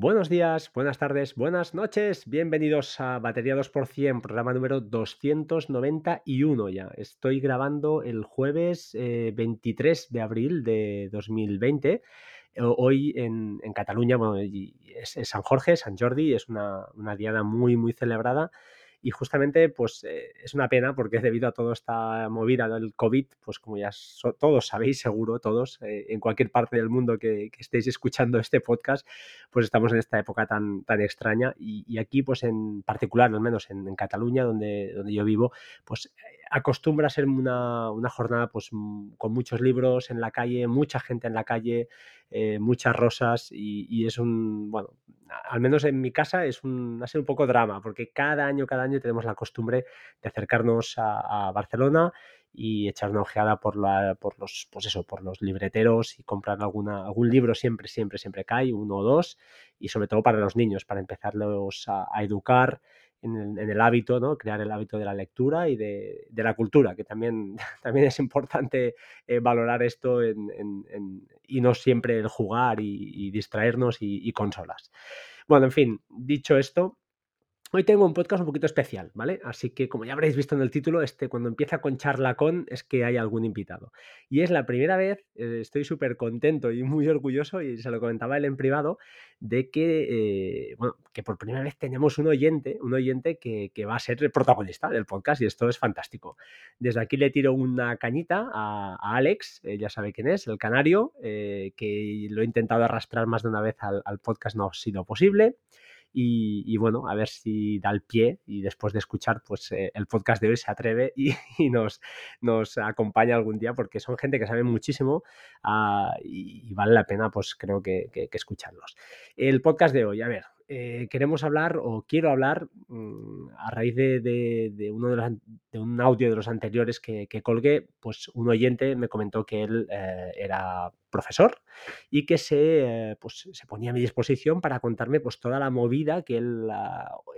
Buenos días, buenas tardes, buenas noches. Bienvenidos a Batería 2%, programa número 291 ya. Estoy grabando el jueves 23 eh, de abril de 2020. Hoy en, Cataluña, bueno, es, San Jorge, San Jordi, es una, una diada muy, muy celebrada y justamente, pues eh, es una pena porque debido a toda esta movida del COVID, pues como ya todos sabéis, seguro, todos, eh, en cualquier parte del mundo que, estéis escuchando este podcast, pues estamos en esta época tan, tan extraña. Y, aquí, pues en particular, al menos en, Cataluña, donde, donde yo vivo, pues acostumbra a ser una, una, jornada pues con muchos libros en la calle, mucha gente en la calle, muchas rosas y, y, es un, bueno, al menos en mi casa es un, ha un poco drama, porque cada año, cada año tenemos la costumbre de acercarnos a, Barcelona y echar una ojeada por, la, por, los, pues eso, por los libreteros y comprar alguna, algún libro siempre, siempre, siempre cae, uno o dos, y sobre todo para los niños, para empezarlos a, educar en el, hábito, ¿no? crear el hábito de la lectura y de, la cultura, que también, también es importante eh, valorar esto y no siempre el jugar y, distraernos y consolas. Bueno, en fin, dicho esto, Hoy tengo un podcast un poquito especial, ¿vale? Así que como ya habréis visto en el título, este cuando empieza con charla con es que hay algún invitado. Y es la primera vez, eh, estoy súper contento y muy orgulloso, y se lo comentaba él en privado, de que, eh, bueno, que por primera vez tenemos un oyente, un oyente que, va a ser el protagonista del podcast y esto es fantástico. Desde aquí le tiro una cañita a, Alex, eh, ya sabe quién es, el canario, que lo he intentado arrastrar más de una vez al, al podcast, no ha sido posible. Y, bueno, a ver si da el pie y después de escuchar pues eh, el podcast de hoy se atreve y, nos, nos acompaña algún día porque son gente que sabe muchísimo ah, y, vale la pena pues creo que, que escucharlos. El podcast de hoy, a ver, eh, queremos hablar o quiero hablar mm, a raíz de, uno de, un audio de los anteriores que, colgué, pues un oyente me comentó que él eh, era profesor y que se, pues, se ponía a mi disposición para contarme pues toda la movida que él,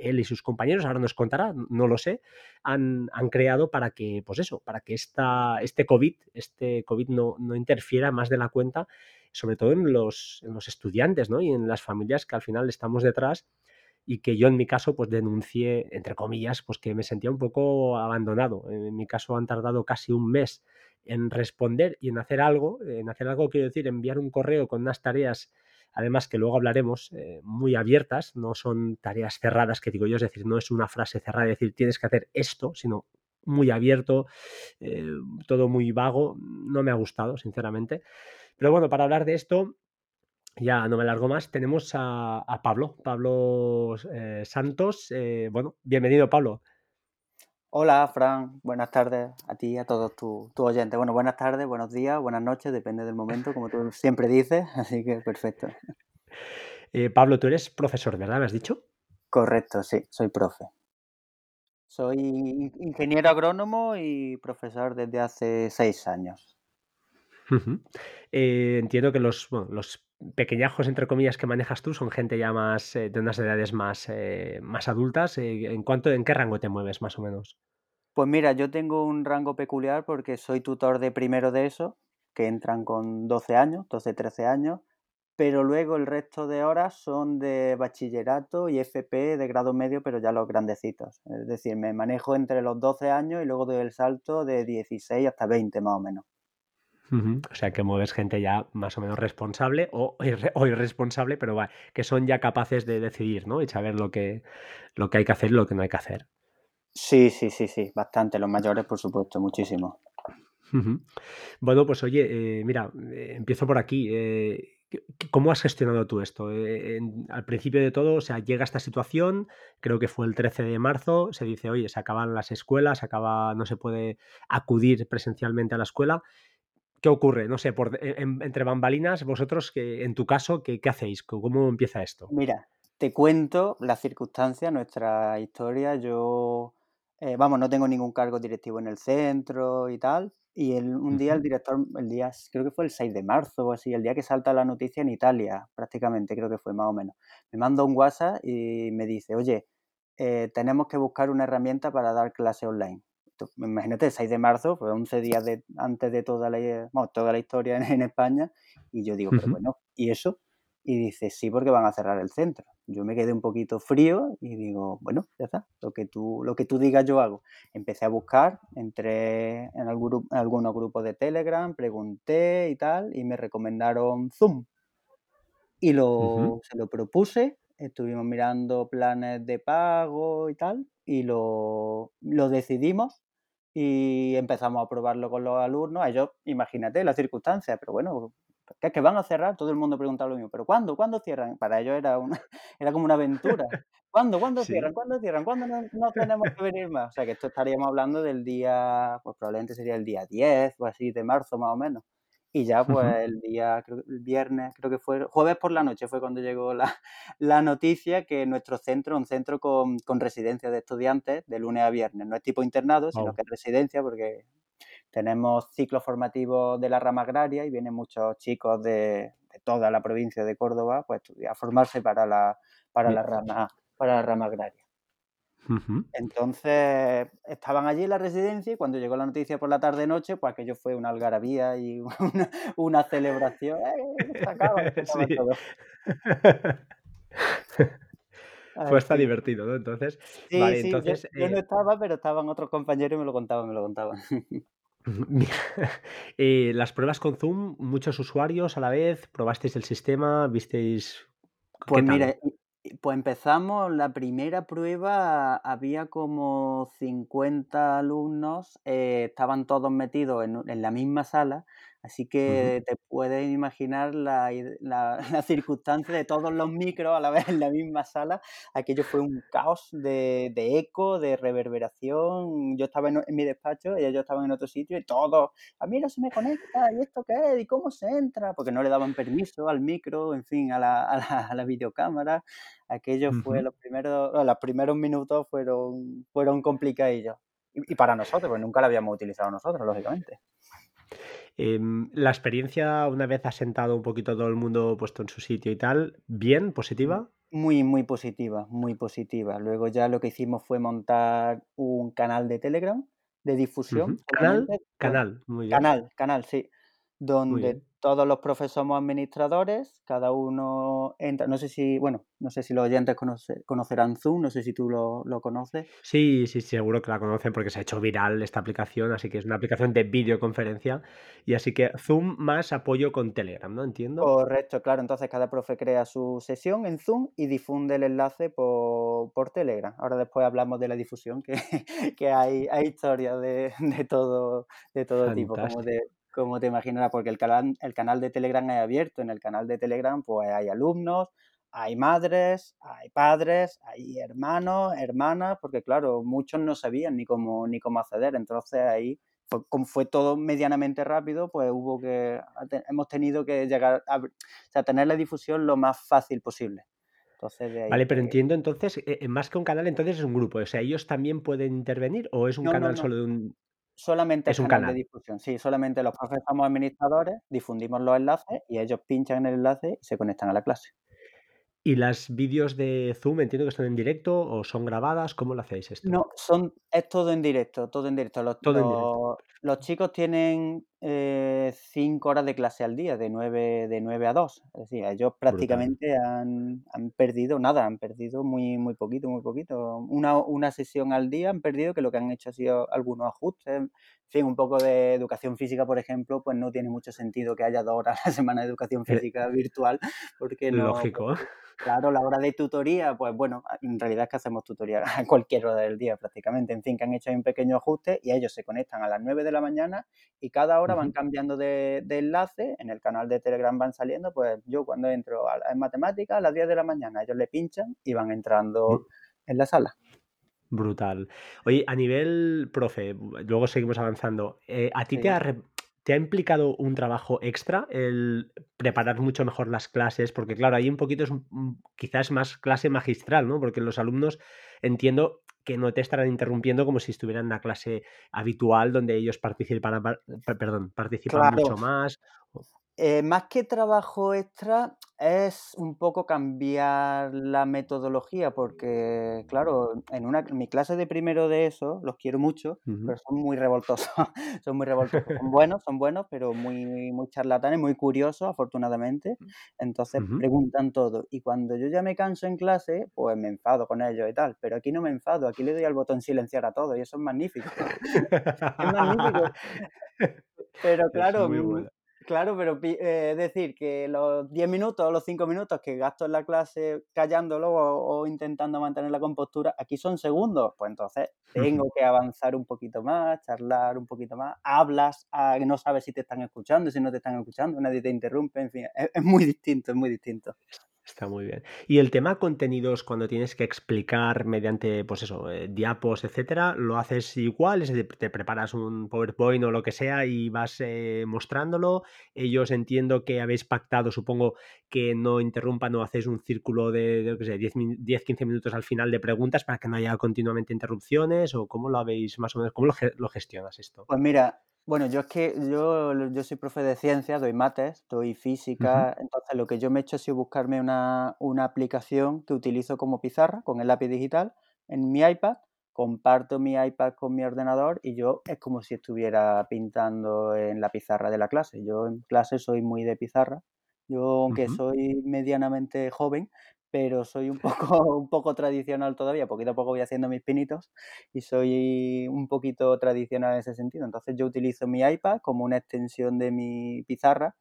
él y sus compañeros, ahora nos contará, no lo sé, han, creado para que, pues eso, para que esta, este COVID, este COVID no, no interfiera más de la cuenta sobre todo en los, en los estudiantes ¿no? y en las familias que al final estamos detrás y que yo en mi caso pues denuncié, entre comillas, pues que me sentía un poco abandonado. En mi caso han tardado casi un mes en responder y en hacer algo. En hacer algo quiero decir enviar un correo con unas tareas, además que luego hablaremos, eh, muy abiertas, no son tareas cerradas que digo yo, es decir, no es una frase cerrada, es decir, tienes que hacer esto, sino muy abierto, eh, todo muy vago, no me ha gustado, sinceramente. Pero bueno, para hablar de esto, ya no me largo más, tenemos a, Pablo, Pablo eh, Santos. Eh, bueno, bienvenido, Pablo. Hola, Fran. Buenas tardes a ti y a todos tus tu oyentes. Bueno, buenas tardes, buenos días, buenas noches, depende del momento, como tú siempre dices, así que perfecto. Eh, Pablo, tú eres profesor, ¿verdad? ¿Me has dicho? Correcto, sí, soy profe. Soy ingeniero agrónomo y profesor desde hace seis años. Eh, entiendo que los, los pequeñajos, entre comillas, que manejas tú son gente ya más eh, de unas edades más, eh, más adultas. ¿en, cuánto, ¿En qué rango te mueves, más o menos? Pues mira, yo tengo un rango peculiar porque soy tutor de primero de eso, que entran con 12 años, 12, 13 años, pero luego el resto de horas son de bachillerato y FP de grado medio, pero ya los grandecitos. Es decir, me manejo entre los 12 años y luego doy el salto de 16 hasta 20 más o menos. O sea, que mueves gente ya más o menos responsable o, irresponsable, pero va, que son ya capaces de decidir, ¿no? Y saber lo que, lo que hay que hacer y lo que no hay que hacer. Sí, sí, sí, sí, bastante. Los mayores, por supuesto, muchísimo. Bueno, pues oye, eh, mira, eh, empiezo por aquí. Eh, ¿Cómo has gestionado tú esto? al principio de todo, o sea, llega esta situación, creo que fue el 13 de marzo, se dice, oye, se acaban las escuelas, se acaba, no se puede acudir presencialmente a la escuela ¿Qué ocurre? No sé, e, entre bambalinas, vosotros, que, en tu caso, ¿qué, hacéis? ¿Cómo empieza esto? Mira, te cuento las circunstancias, nuestra historia. Yo, eh, vamos, no tengo ningún cargo directivo en el centro y tal. Y un día el director, el día, creo que fue el 6 de marzo o así, el día que salta la noticia en Italia, prácticamente, creo que fue más o menos, me manda un WhatsApp y me dice, oye, eh, tenemos que buscar una herramienta para dar clase online imagínate, el 6 de marzo, fue 11 días antes de toda la, toda la historia en, España, y yo digo, pero bueno, ¿y eso? Y dice, sí, porque van a cerrar el centro. Yo me quedé un poquito frío y digo, bueno, ya está, lo que tú, lo que tú digas yo hago. Empecé a buscar, entré en, algún, en algunos grupos de Telegram, pregunté y tal, y me recomendaron Zoom. Y lo, se lo propuse, estuvimos mirando planes de pago y tal, y lo, lo decidimos y empezamos a probarlo con los alumnos. Ellos, imagínate las circunstancias, pero bueno, que que van a cerrar, todo el mundo preguntaba lo mismo, pero ¿cuándo? ¿Cuándo cierran? Para ellos era, una, era como una aventura. ¿Cuándo? ¿Cuándo cierran? ¿Cuándo cierran? ¿Cuándo no, no, tenemos que venir más? O sea, que esto estaríamos hablando del día, pues probablemente sería el día 10 o así de marzo más o menos. Y ya pues el día, creo, el viernes, creo que fue, jueves por la noche fue cuando llegó la, la noticia que nuestro centro, un centro con, con, residencia de estudiantes de lunes a viernes, no es tipo internado, sino que es residencia porque tenemos ciclos formativos de la rama agraria y vienen muchos chicos de, de toda la provincia de Córdoba pues, a formarse para la, para la, rama, para la rama agraria. Entonces estaban allí en la residencia y cuando llegó la noticia por la tarde-noche, pues aquello fue una algarabía y una, una celebración. ¡Eh, acaba, sí. todo. Fue hasta sí. divertido, ¿no? Entonces, sí, vale, sí, entonces. Yo, yo no estaba, pero estaban otros compañeros y me lo contaban, me lo contaban. eh, las pruebas con Zoom, muchos usuarios a la vez, probasteis el sistema, visteis. Pues mira, pues empezamos, la primera prueba había como 50 alumnos, eh, estaban todos metidos en, en, la misma sala, así que uh -huh. te puedes imaginar la, la, la, circunstancia de todos los micros a la vez en la misma sala. Aquello fue un caos de, de eco, de reverberación. Yo estaba en, en, mi despacho y ellos estaban en otro sitio y todos, a mí no se me conecta, ¿y esto qué es? ¿Y cómo se entra? Porque no le daban permiso al micro, en fin, a la, a la, a la videocámara. Aquello uh -huh. fue los primeros, los primeros minutos fueron, fueron complicadillos. Y, y, para nosotros, pues nunca lo habíamos utilizado nosotros, lógicamente. Eh, la experiencia, una vez asentado un poquito todo el mundo puesto en su sitio y tal, ¿bien? ¿Positiva? Muy, muy positiva, muy positiva. Luego ya lo que hicimos fue montar un canal de Telegram de difusión. Uh -huh. ¿Canal? Canal, muy bien. Canal, canal, sí. Donde todos los profes somos administradores, cada uno entra, no sé si, bueno, no sé si los oyentes conoce, conocerán Zoom, no sé si tú lo, lo, conoces. Sí, sí, seguro que la conocen porque se ha hecho viral esta aplicación, así que es una aplicación de videoconferencia y así que Zoom más apoyo con Telegram, ¿no? Entiendo. Correcto, claro, entonces cada profe crea su sesión en Zoom y difunde el enlace por, por Telegram. Ahora después hablamos de la difusión, que, que hay, hay historias de, de, todo, de todo tipo, como de como te imaginarás, porque el canal, el canal de Telegram es abierto. En el canal de Telegram pues hay alumnos, hay madres, hay padres, hay hermanos, hermanas, porque claro, muchos no sabían ni cómo, ni cómo acceder. Entonces ahí, pues, como fue todo medianamente rápido, pues hubo que, hemos tenido que llegar a, o sea, tener la difusión lo más fácil posible. Entonces, de ahí vale, pero entiendo entonces, eh, más que un canal, entonces es un grupo. O sea, ¿ellos también pueden intervenir o es un no, canal no, no. solo de un...? Solamente es un canal, canal, de difusión, sí, solamente los profes somos administradores, difundimos los enlaces y ellos pinchan en el enlace y se conectan a la clase. ¿Y las vídeos de Zoom entiendo que están en directo o son grabadas? ¿Cómo lo hacéis esto? No, son, es todo en directo, todo en directo. Los, todo los, en directo. los chicos tienen eh, cinco horas de clase al día, de 9, de 9 a 2. Es decir, ellos prácticamente han, han, perdido nada, han perdido muy, muy poquito, muy poquito. Una, una sesión al día han perdido, que lo que han hecho ha sido algunos ajustes. En fin, un poco de educación física, por ejemplo, pues no tiene mucho sentido que haya dos horas a la semana de educación Eh, física virtual, porque no... Lógico. Claro, la hora de tutoría, pues bueno, en realidad es que hacemos tutoría a cualquier hora del día prácticamente. En fin, que han hecho ahí un pequeño ajuste y ellos se conectan a las 9 de la mañana y cada hora -huh. van cambiando de, de, enlace. En el canal de Telegram van saliendo, pues yo cuando entro a, en matemáticas a las 10 de la mañana, ellos le pinchan y van entrando en la sala. Brutal. Oye, a nivel profe, luego seguimos avanzando. Eh, ¿A ti sí. te ha ¿Te ha implicado un trabajo extra el preparar mucho mejor las clases? Porque claro, ahí un poquito es quizás más clase magistral, ¿no? Porque los alumnos entiendo que no te estarán interrumpiendo como si estuvieran en una clase habitual donde ellos participan, perdón, participan claro. mucho más. Eh, más que trabajo extra, es un poco cambiar la metodología, porque, claro, en una mi clase de primero de eso, los quiero mucho, pero son muy revoltosos, son muy revoltosos. Son buenos, son buenos, pero muy, muy charlatanes, muy curiosos, afortunadamente. Entonces preguntan todo. Y cuando yo ya me canso en clase, pues me enfado con ellos y tal. Pero aquí no me enfado, aquí le doy al botón silenciar a todos y eso es magnífico. es magnífico. Pero claro, Claro, pero eh, decir, que los 10 minutos o los 5 minutos que gasto en la clase callándolo o, intentando mantener la compostura, aquí son segundos. Pues entonces tengo que avanzar un poquito más, charlar un poquito más. Hablas, a, no sabes si te están escuchando, si no te están escuchando, nadie te interrumpe, en fin, es muy distinto, es muy distinto. Está muy bien. Y el tema contenidos, cuando tienes que explicar mediante, pues eso, eh, diapos, etcétera, ¿lo haces igual? Es decir, te preparas un PowerPoint o lo que sea y vas eh, mostrándolo. Ellos entiendo que habéis pactado, supongo, que no interrumpan o hacéis un círculo de, de sé, 10, 15 minutos al final de preguntas para que no haya continuamente interrupciones o cómo lo habéis más o menos, cómo lo, lo gestionas esto. Pues mira, bueno, yo es que yo, yo soy profe de ciencias, doy mates, doy física, entonces lo que yo me he hecho ha sido buscarme una, una aplicación que utilizo como pizarra con el lápiz digital en mi iPad, comparto mi iPad con mi ordenador y yo es como si estuviera pintando en la pizarra de la clase. Yo en clase soy muy de pizarra. Yo, aunque soy medianamente joven, pero soy un poco, un poco tradicional todavía, poquito a poco voy haciendo mis pinitos y soy un poquito tradicional en ese sentido. Entonces yo utilizo mi iPad como una extensión de mi pizarra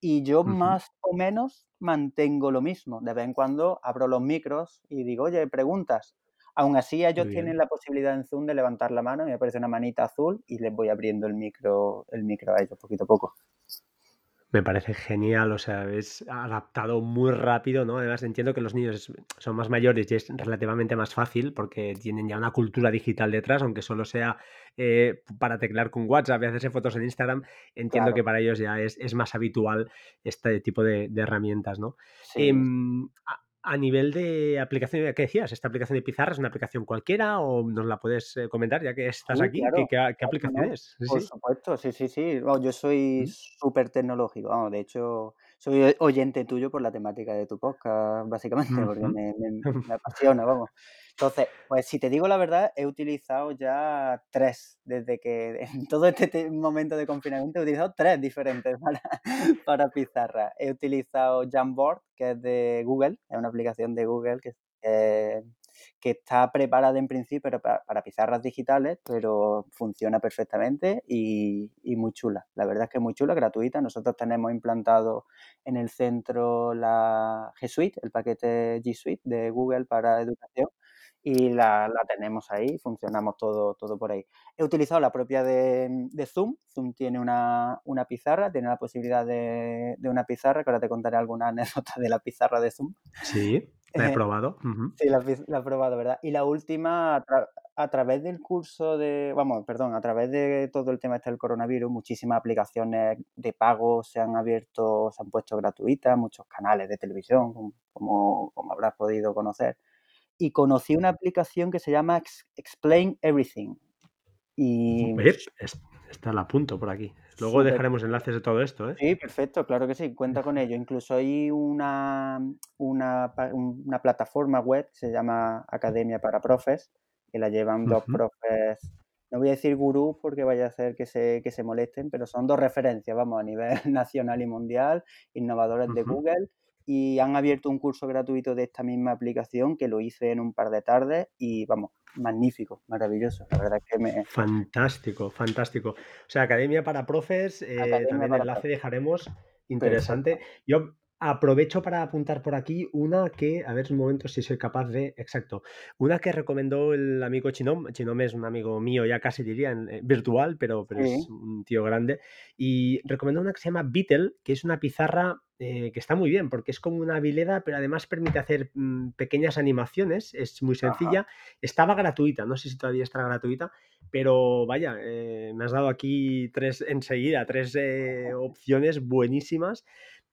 y yo más o menos mantengo lo mismo. De vez en cuando abro los micros y digo, oye, preguntas. Aún así ellos tienen la posibilidad en Zoom de levantar la mano y me aparece una manita azul y les voy abriendo el micro, el micro a ellos poquito a poco. Me parece genial, o sea, es adaptado muy rápido, ¿no? Además entiendo que los niños son más mayores y es relativamente más fácil porque tienen ya una cultura digital detrás, aunque solo sea eh, para teclar con WhatsApp y hacerse fotos en Instagram, entiendo que para ellos ya es, más habitual este tipo de, herramientas, ¿no? Em, a, nivel de aplicación, ¿qué decías? ¿Esta aplicación de pizarra es una aplicación cualquiera o nos la puedes eh, comentar ya que estás aquí? ¿Qué, aplicación es? Por supuesto, sí, sí, sí. yo soy súper tecnológico, vamos, de hecho soy oyente tuyo por la temática de tu podcast, básicamente, porque me, me apasiona, vamos. Entonces, pues si te digo la verdad, he utilizado ya tres, desde que en todo este momento de confinamiento he utilizado tres diferentes para, para pizarra. He utilizado Jamboard, que es de Google, es una aplicación de Google que, que está preparada en principio para, para, pizarras digitales, pero funciona perfectamente y, y, muy chula. La verdad es que es muy chula, gratuita. Nosotros tenemos implantado en el centro la G Suite, el paquete G Suite de Google para educación y la, la, tenemos ahí, funcionamos todo, todo por ahí. He utilizado la propia de, de Zoom. Zoom tiene una, una, pizarra, tiene la posibilidad de, de, una pizarra, que ahora te contaré alguna anécdota de la pizarra de Zoom. Sí, la he eh, probado. Sí, la, la, he probado, ¿verdad? Y la última, a, a, través del curso de, vamos, perdón, a través de todo el tema este del coronavirus, muchísimas aplicaciones de pago se han abierto, se han puesto gratuitas, muchos canales de televisión, como, como habrás podido conocer y conocí una aplicación que se llama Explain Everything. Y... Está la punto por aquí. Luego dejaremos enlaces de todo esto, ¿eh? Sí, perfecto, claro que sí, cuenta con ello. Incluso hay una, una, una plataforma web que se llama Academia para Profes, que la llevan dos profes, no voy a decir gurú porque vaya a hacer que se, que se molesten, pero son dos referencias, vamos, a nivel nacional y mundial, innovadores de Google y han abierto un curso gratuito de esta misma aplicación que lo hice en un par de tardes y vamos, magnífico, maravilloso. La verdad que me... Fantástico, fantástico. O sea, Academia para Profes, eh, también el enlace dejaremos. Interesante. Yo Aprovecho para apuntar por aquí una que, a ver un momento si soy capaz de. Exacto. Una que recomendó el amigo Chinom. Chinom es un amigo mío, ya casi diría, en, eh, virtual, pero, pero es un tío grande. Y recomendó una que se llama Beetle, que es una pizarra eh, que está muy bien, porque es como una vileda, pero además permite hacer mm, pequeñas animaciones. Es muy sencilla. Estaba gratuita, no sé si todavía está gratuita, pero vaya, eh, me has dado aquí tres enseguida, tres opciones buenísimas.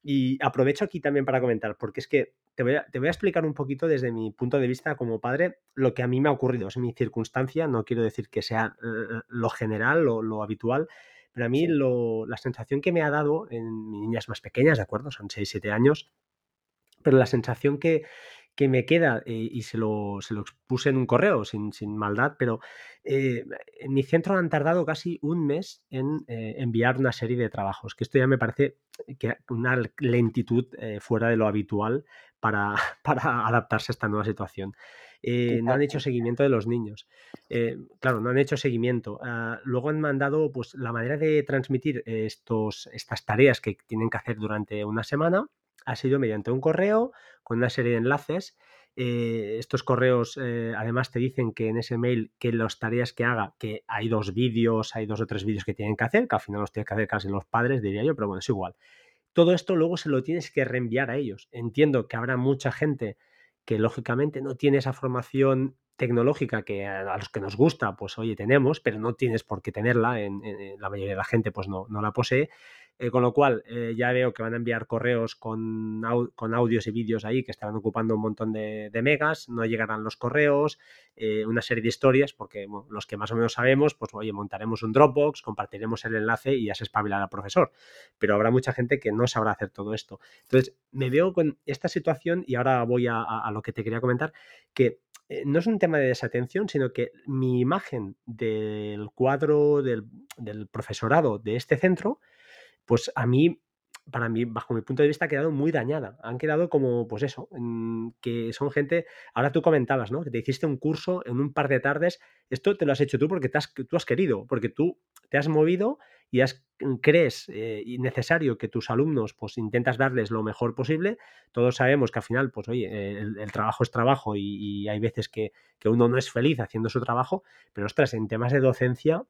Y aprovecho aquí también para comentar, porque es que te voy, a, te voy, a, explicar un poquito desde mi punto de vista como padre lo que a mí me ha ocurrido. Es mi circunstancia, no quiero decir que sea eh, lo general, lo, lo habitual, pero a mí la sensación que me ha dado en mis niñas más pequeñas, ¿de acuerdo? Son 6, 7 años, pero la sensación que, que me queda, eh, y se lo, se lo expuse en un correo sin, sin maldad, pero eh, en mi centro han tardado casi un mes en eh, enviar una serie de trabajos, que esto ya me parece que una lentitud fuera de lo habitual para, para, adaptarse a esta nueva situación. No han hecho seguimiento de los niños. claro, no han hecho seguimiento. Ah, luego han mandado pues, la manera de transmitir estos, estas tareas que tienen que hacer durante una semana ha sido mediante un correo con una serie de enlaces. Eh, estos correos eh, además te dicen que en ese mail que las tareas que haga, que hay dos vídeos, hay dos o tres vídeos que tienen que hacer, que al final los tienen que hacer casi los padres, diría yo, pero bueno, es igual. Todo esto luego se lo tienes que reenviar a ellos. Entiendo que habrá mucha gente que lógicamente no tiene esa formación tecnológica que a los que nos gusta, pues oye, tenemos, pero no tienes por qué tenerla, en, la mayoría de la gente pues no, no la posee, eh, con lo cual, eh, ya veo que van a enviar correos con, con audios y vídeos ahí que estarán ocupando un montón de, megas, no llegarán los correos, eh, una serie de historias, porque los que más o menos sabemos, pues oye, montaremos un Dropbox, compartiremos el enlace y ya se espabilará el profesor. Pero habrá mucha gente que no sabrá hacer todo esto. Entonces, me veo con esta situación y ahora voy a, lo que te quería comentar, que no es un tema de desatención, sino que mi imagen del cuadro del, del profesorado de este centro, pues a mí, para mí, bajo mi punto de vista, ha quedado muy dañada. Han quedado como, pues eso, que son gente, ahora tú comentabas, ¿no? Que te hiciste un curso en un par de tardes, esto te lo has hecho tú porque te tú has querido, porque tú te has movido y has, mm, crees eh, necesario que tus alumnos, pues intentas darles lo mejor posible. Todos sabemos que al final, pues oye, el, trabajo es trabajo y, y hay veces que, que uno no es feliz haciendo su trabajo, pero ostras, en temas de docencia,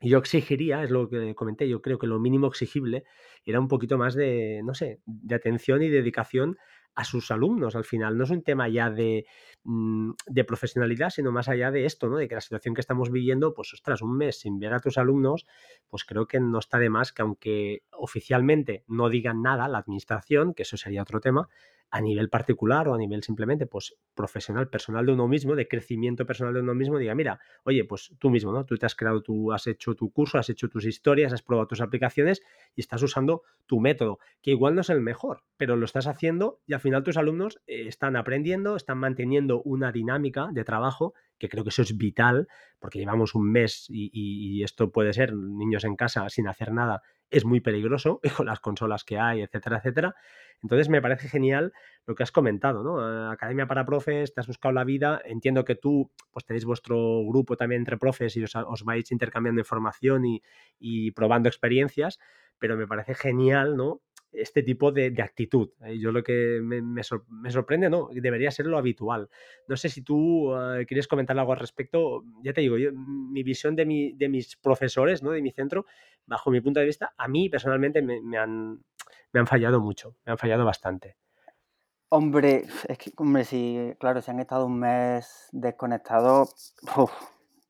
yo exigiría, es lo que comenté, yo creo que lo mínimo exigible era un poquito más de, no sé, de atención y dedicación a sus alumnos al final. No es un tema ya de, mm, de, profesionalidad, sino más allá de esto, ¿no? De que la situación que estamos viviendo, pues ostras, un mes sin ver a tus alumnos, pues creo que no está de más que aunque oficialmente no digan nada la administración, que eso sería otro tema, a nivel particular o a nivel simplemente pues profesional, personal de uno mismo, de crecimiento personal de uno mismo, diga, mira, oye, pues tú mismo, ¿no? Tú te has creado, tú has hecho tu curso, has hecho tus historias, has probado tus aplicaciones y estás usando tu método, que igual no es el mejor, pero lo estás haciendo y al final tus alumnos eh, están aprendiendo, están manteniendo una dinámica de trabajo que creo que eso es vital, porque llevamos un mes y, esto puede ser niños en casa sin hacer nada, es muy peligroso con las consolas que hay, etcétera, etcétera. Entonces me parece genial lo que has comentado, ¿no? Eh, Academia para Profes, te has buscado la vida, entiendo que tú pues tenéis vuestro grupo también entre profes y os, vais intercambiando información y probando experiencias, pero me parece genial, ¿no? Este tipo de, actitud. ¿eh? Yo lo que me, sorprende, ¿no? Debería ser lo habitual. No sé si tú eh, quieres comentar algo al respecto. Ya te digo, yo, mi visión de, mi, de mis profesores, ¿no? De mi centro, bajo mi punto de vista, a mí personalmente me, han, me han fallado mucho, me han fallado bastante. Hombre, es que, hombre, si, claro, si han estado un mes desconectados,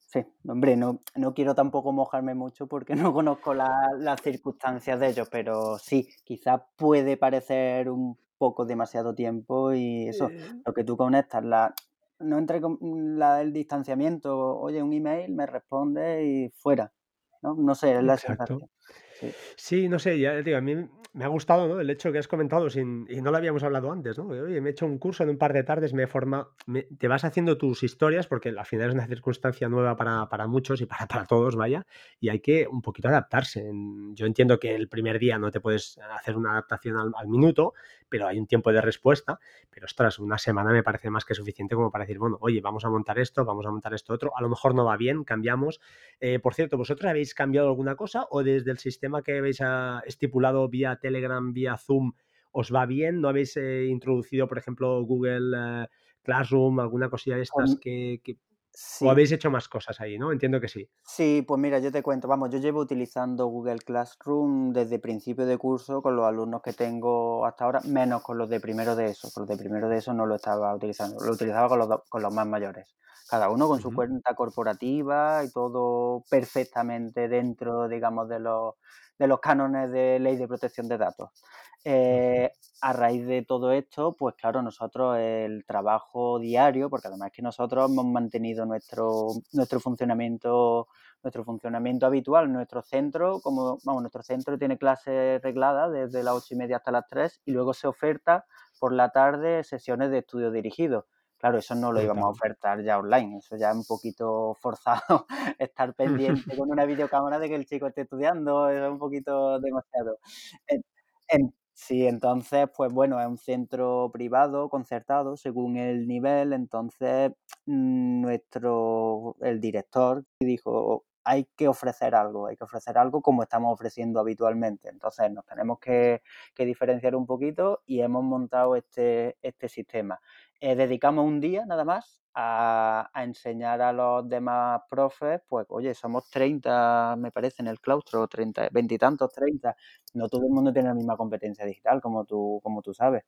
Sí, hombre, no, no quiero tampoco mojarme mucho porque no conozco las circunstancias de ellos, pero sí, quizás puede parecer un poco demasiado tiempo y eso, eh. lo que tú conectas, la, no entre la, el distanciamiento, oye, un email, me responde y fuera, ¿no? No sé, es la sensación. Sí. no sé, ya digo, a mí me ha gustado, ¿no? El hecho que has comentado sin, y no lo habíamos hablado antes, ¿no? Oye, me he hecho un curso en un par de tardes, me forma, te vas haciendo tus historias porque al final es una circunstancia nueva para, para muchos y para, para, todos, vaya, y hay que un poquito adaptarse. Yo entiendo que el primer día no te puedes hacer una adaptación al, minuto, pero hay un tiempo de respuesta, pero ostras, una semana me parece más que suficiente como para decir, bueno, oye, vamos a montar esto, vamos a montar esto otro, a lo mejor no va bien, cambiamos. Eh, por cierto, ¿vosotros habéis cambiado alguna cosa o desde el sistema que habéis ah, estipulado vía Telegram, vía Zoom, os va bien? ¿No habéis eh, introducido, por ejemplo, Google eh, Classroom, alguna cosilla de estas que, ¿O habéis hecho más cosas ahí, no? Entiendo que sí. Sí, pues mira, yo te cuento, vamos, yo llevo utilizando Google Classroom desde principio de curso con los alumnos que tengo hasta ahora, menos con los de primero de eso. Con los de primero de eso no lo estaba utilizando, lo utilizaba con los, con los más mayores. Cada uno con su cuenta corporativa y todo perfectamente dentro, digamos, de los de los cánones de ley de protección de datos. Eh, a raíz de todo esto, pues claro, nosotros el trabajo diario, porque además que nosotros hemos mantenido nuestro, nuestro funcionamiento nuestro funcionamiento habitual, nuestro centro, como vamos, nuestro centro tiene clases regladas desde las ocho y media hasta las 3 y luego se oferta por la tarde sesiones de estudio dirigido. Claro, eso no lo íbamos a ofertar ya online, eso ya es un poquito forzado estar pendiente con una videocámara de que el chico esté estudiando, es un poquito demasiado. sí, entonces, pues bueno, es un centro privado, concertado, según el nivel, entonces mm, nuestro, el director dijo, hay que ofrecer algo, hay que ofrecer algo como estamos ofreciendo habitualmente. Entonces nos tenemos que, diferenciar un poquito y hemos montado este, este sistema. Eh, dedicamos un día nada más a, enseñar a los demás profes, pues oye, somos 30, me parece, en el claustro, 30, 20 y tantos, 30. No todo el mundo tiene la misma competencia digital, como tú, como tú sabes,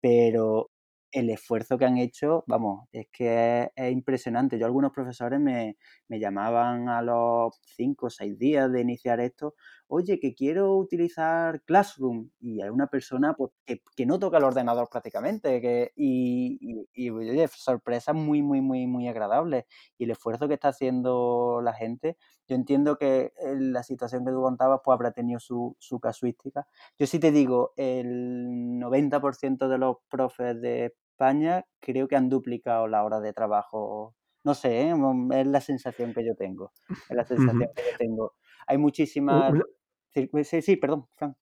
pero el esfuerzo que han hecho, vamos, es que es, impresionante. Yo algunos profesores me, llamaban a los cinco o seis días de iniciar esto, oye, que quiero utilizar Classroom, y hay una persona pues, que, no toca el ordenador prácticamente, que, y, y, oye, sorpresas muy, muy, muy, muy agradables. Y el esfuerzo que está haciendo la gente, yo entiendo que la situación que tú contabas pues habrá tenido su, su casuística. Yo sí te digo, el 90% de los profes de España creo que han duplicado la hora de trabajo. No sé, ¿eh? es la sensación que yo tengo. Es la sensación que yo tengo. Hay muchísimas... Sí, sí, perdón, Frank.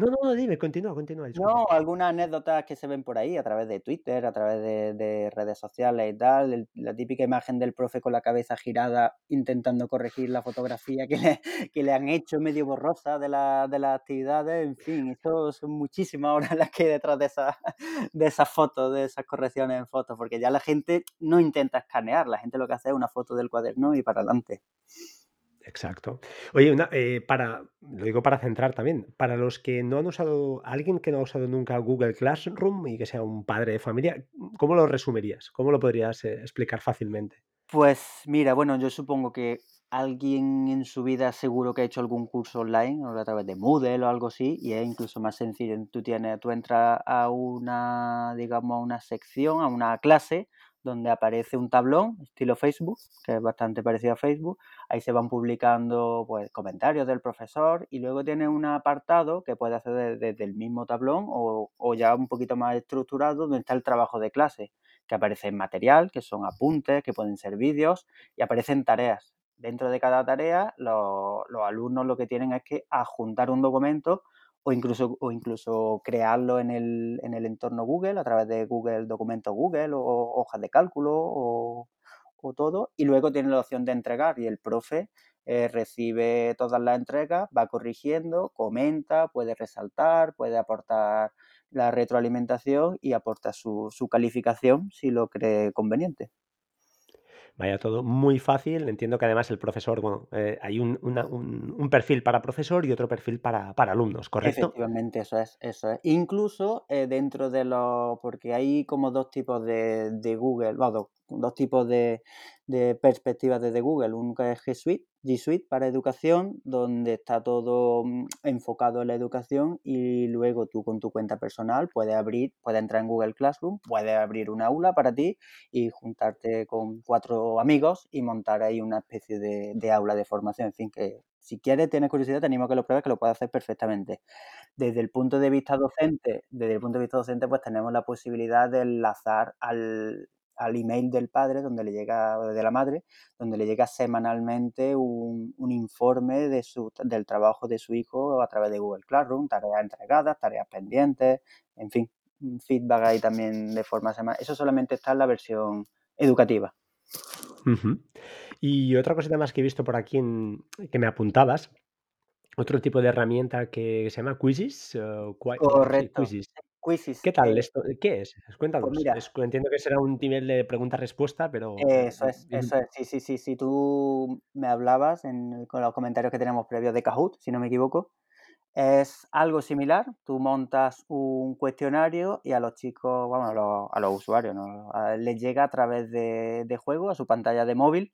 No, no, dime, continúa, continúa. No, algunas anécdotas que se ven por ahí a través de Twitter, a través de, redes sociales y tal. la típica imagen del profe con la cabeza girada intentando corregir la fotografía que le, que le han hecho medio borrosa de, la, de las actividades. En fin, esto son muchísimas horas las que hay detrás de esas de esas fotos, de esas correcciones en fotos, porque ya la gente no intenta escanear, la gente lo que hace es una foto del cuaderno y para adelante. Exacto. Oye, eh, para, lo digo para centrar también, para los que no han usado, alguien que no ha usado nunca Google Classroom y que sea un padre de familia, ¿cómo lo resumirías? ¿Cómo lo podrías eh, explicar fácilmente? Pues mira, bueno, yo supongo que alguien en su vida seguro que ha hecho algún curso online o a través de Moodle o algo así y es incluso más sencillo. Tú tienes, tú entras a una, digamos, a una sección, a una clase donde aparece un tablón estilo Facebook, que es bastante parecido a Facebook. Ahí se van publicando pues, comentarios del profesor y luego tiene un apartado que puede hacer desde el mismo tablón o, o, ya un poquito más estructurado donde está el trabajo de clase, que aparece en material, que son apuntes, que pueden ser vídeos y aparecen tareas. Dentro de cada tarea, los, los alumnos lo que tienen es que adjuntar un documento o incluso, o incluso crearlo en el, en el entorno Google a través de Google Documentos Google o hojas de cálculo o, todo. Y luego tiene la opción de entregar y el profe eh, recibe todas las entregas, va corrigiendo, comenta, puede resaltar, puede aportar la retroalimentación y aporta su, su calificación si lo cree conveniente. Vaya todo muy fácil. Entiendo que además el profesor, bueno, eh, hay un, un, perfil para profesor y otro perfil para, para, alumnos, ¿correcto? Efectivamente, eso es, eso es. Incluso eh, dentro de los, porque hay como dos tipos de, de Google, bueno, tipos de, perspectivas desde Google. Uno que es G Suite, G Suite para educación, donde está todo mm, enfocado en la educación y luego tú con tu cuenta personal puedes abrir, puedes entrar en Google Classroom, puedes abrir un aula para ti y juntarte con cuatro amigos y montar ahí una especie de, de aula de formación. En fin, que si quieres, tienes curiosidad, te animo a que lo pruebes, que lo puedes hacer perfectamente. Desde el punto de vista docente, desde el punto de vista docente, pues tenemos la posibilidad de enlazar al, al email del padre, donde le llega, de la madre, donde le llega semanalmente un, informe de su, del trabajo de su hijo a través de Google Classroom, tareas entregadas, tareas pendientes, en fin, feedback ahí también de forma semanal. Eso solamente está en la versión educativa. Y otra cosita más que he visto por aquí en, que me apuntabas, otro tipo de herramienta que se llama Quizzes. Correcto. ¿Qué tal eh, esto? ¿Qué es? Pues Cuéntanos. entiendo que será un nivel de pregunta-respuesta, pero... Eso es, eso es. Sí, sí, sí. Si tú me hablabas en, con los comentarios que tenemos previos de Kahoot, si no me equivoco, es algo similar. Tú montas un cuestionario y a los chicos, bueno, a los, a los usuarios, ¿no? les llega a través de, de juego, a su pantalla de móvil,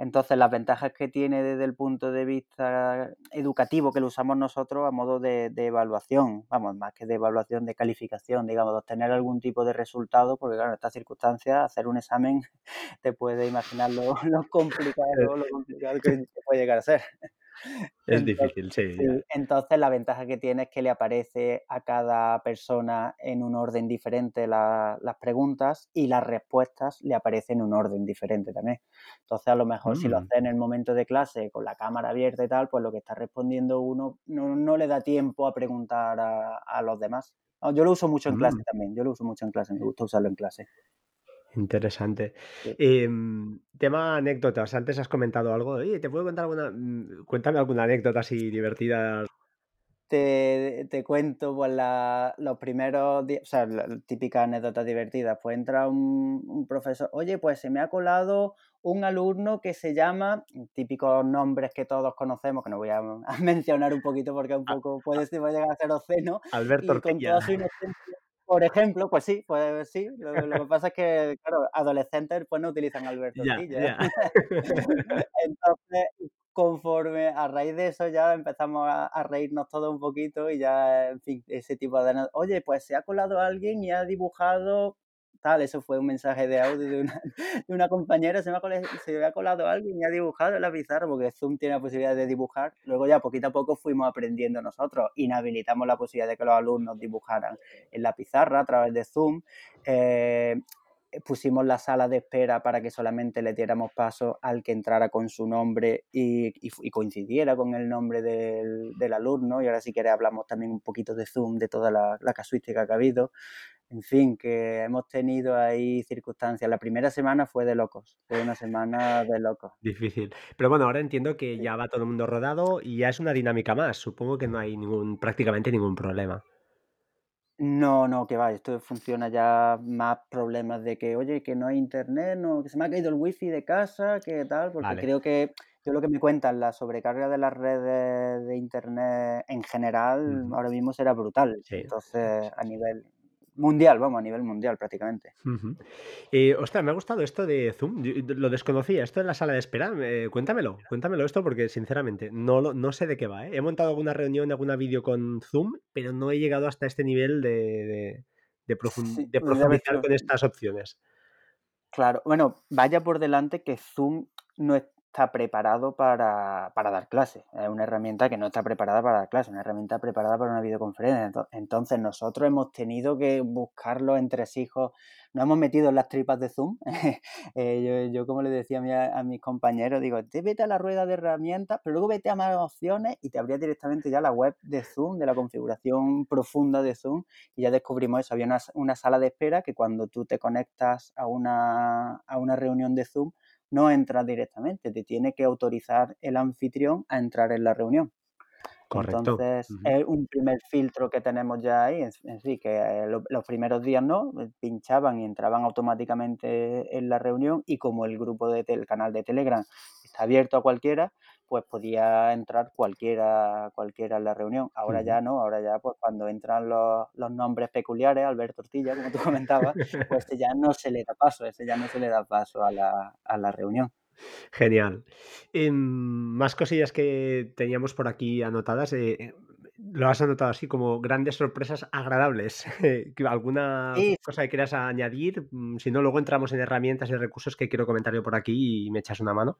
Entonces, las ventajas que tiene desde el punto de vista educativo que lo usamos nosotros a modo de, evaluación, vamos, más que de evaluación, de calificación, digamos, de obtener algún tipo de resultado, porque claro, en estas circunstancias, hacer un examen, te puedes imaginar lo, complicado, lo complicado que puede llegar a ser. Es difícil, sí, Entonces la ventaja que tiene es que le aparece a cada persona en un orden diferente las preguntas y las respuestas le aparecen en un orden diferente también. Entonces a lo mejor si lo mm. hace en el momento de clase con la cámara abierta y tal, pues lo que está respondiendo uno no, le da tiempo a preguntar a, los demás. yo lo uso mucho en clase mm. también, yo lo uso mucho en clase, me gusta usarlo en clase. Interesante. Em, tema anécdotas. Antes has comentado algo. Oye, ¿te puedo contar alguna? Mm, cuéntame alguna anécdota así divertida. Te, te cuento pues, la, los primeros días, o sea, la, típica anécdota divertida. Pues entra un, profesor, oye, pues se me ha colado un alumno que se llama, típicos nombres que todos conocemos, que no voy a, mencionar un poquito porque un poco puede, puede llegar a ser oceno. Alberto y con toda su inocencia por ejemplo, pues sí, pues sí. Lo, que pasa es que, claro, adolescentes pues no utilizan Alberto Entonces, conforme a raíz de eso ya empezamos a, reírnos todos un poquito y ya, en fin, ese tipo de... Oye, pues se ha colado alguien y ha dibujado tal, eso fue un mensaje de audio de una, compañera, se me, ha colado, se ha colado alguien y ha dibujado en la pizarra, porque Zoom tiene la posibilidad de dibujar. Luego ya poquito a poco fuimos aprendiendo nosotros, inhabilitamos la posibilidad de que los alumnos dibujaran en la pizarra a través de Zoom. Eh, pusimos la sala de espera para que solamente le diéramos paso al que entrara con su nombre y, coincidiera con el nombre del, alumno. Y ahora si quieres hablamos también un poquito de Zoom, de toda la, la casuística que ha habido. En fin, que hemos tenido ahí circunstancias. La primera semana fue de locos, fue una semana de locos. Difícil. Pero bueno, ahora entiendo que ya va todo el mundo rodado y ya es una dinámica más. Supongo que no hay ningún, prácticamente ningún problema. No, no, que va, esto funciona ya más problemas de que, oye, que no hay internet, no, que se me ha caído el wifi de casa, que tal, porque creo que yo lo que me cuentan, la sobrecarga de las redes de internet en general ahora mismo será brutal. Entonces, a nivel, mundial, vamos, a nivel mundial prácticamente. Eh, ostras, me ha gustado esto de Zoom, lo desconocía, esto en la sala de espera, eh, cuéntamelo, cuéntamelo esto porque sinceramente no, no sé de qué va. ¿eh? He montado alguna reunión, alguna vídeo con Zoom, pero no he llegado hasta este nivel de, de, profundizar con estas opciones. Claro, bueno, vaya por delante que Zoom no es está preparado para, dar clases. Es una herramienta que no está preparada para dar clases, una herramienta preparada para una videoconferencia. Entonces nosotros hemos tenido que buscarlo entre hijos, nos hemos metido en las tripas de Zoom. Eh, yo, como le decía a, mis compañeros, digo, te vete a la rueda de herramientas, pero luego vete a más opciones y te abría directamente ya la web de Zoom, de la configuración profunda de Zoom, y ya descubrimos eso. Había una, una sala de espera que cuando tú te conectas a una, a una reunión de Zoom, no entras directamente, te tiene que autorizar el anfitrión a entrar en la reunión. Correcto. Entonces, es un primer filtro que tenemos ya ahí, en sí, que eh, los primeros días no, eh, pinchaban y entraban automáticamente en la reunión y como el grupo del de canal de Telegram está abierto a cualquiera, pues podía entrar cualquiera, cualquiera en la reunión. Ahora ya no, ahora ya pues cuando entran los, nombres peculiares, Alberto Tortilla, como tú comentabas, pues ya no se le da paso, ese ya no se le da paso a la, reunión. Genial. Em, más cosillas que teníamos por aquí anotadas. Eh, lo has anotado así como grandes sorpresas agradables. ¿Alguna cosa que quieras añadir? Mm, si no, luego entramos en herramientas y recursos que quiero comentar yo por aquí y me echas una mano.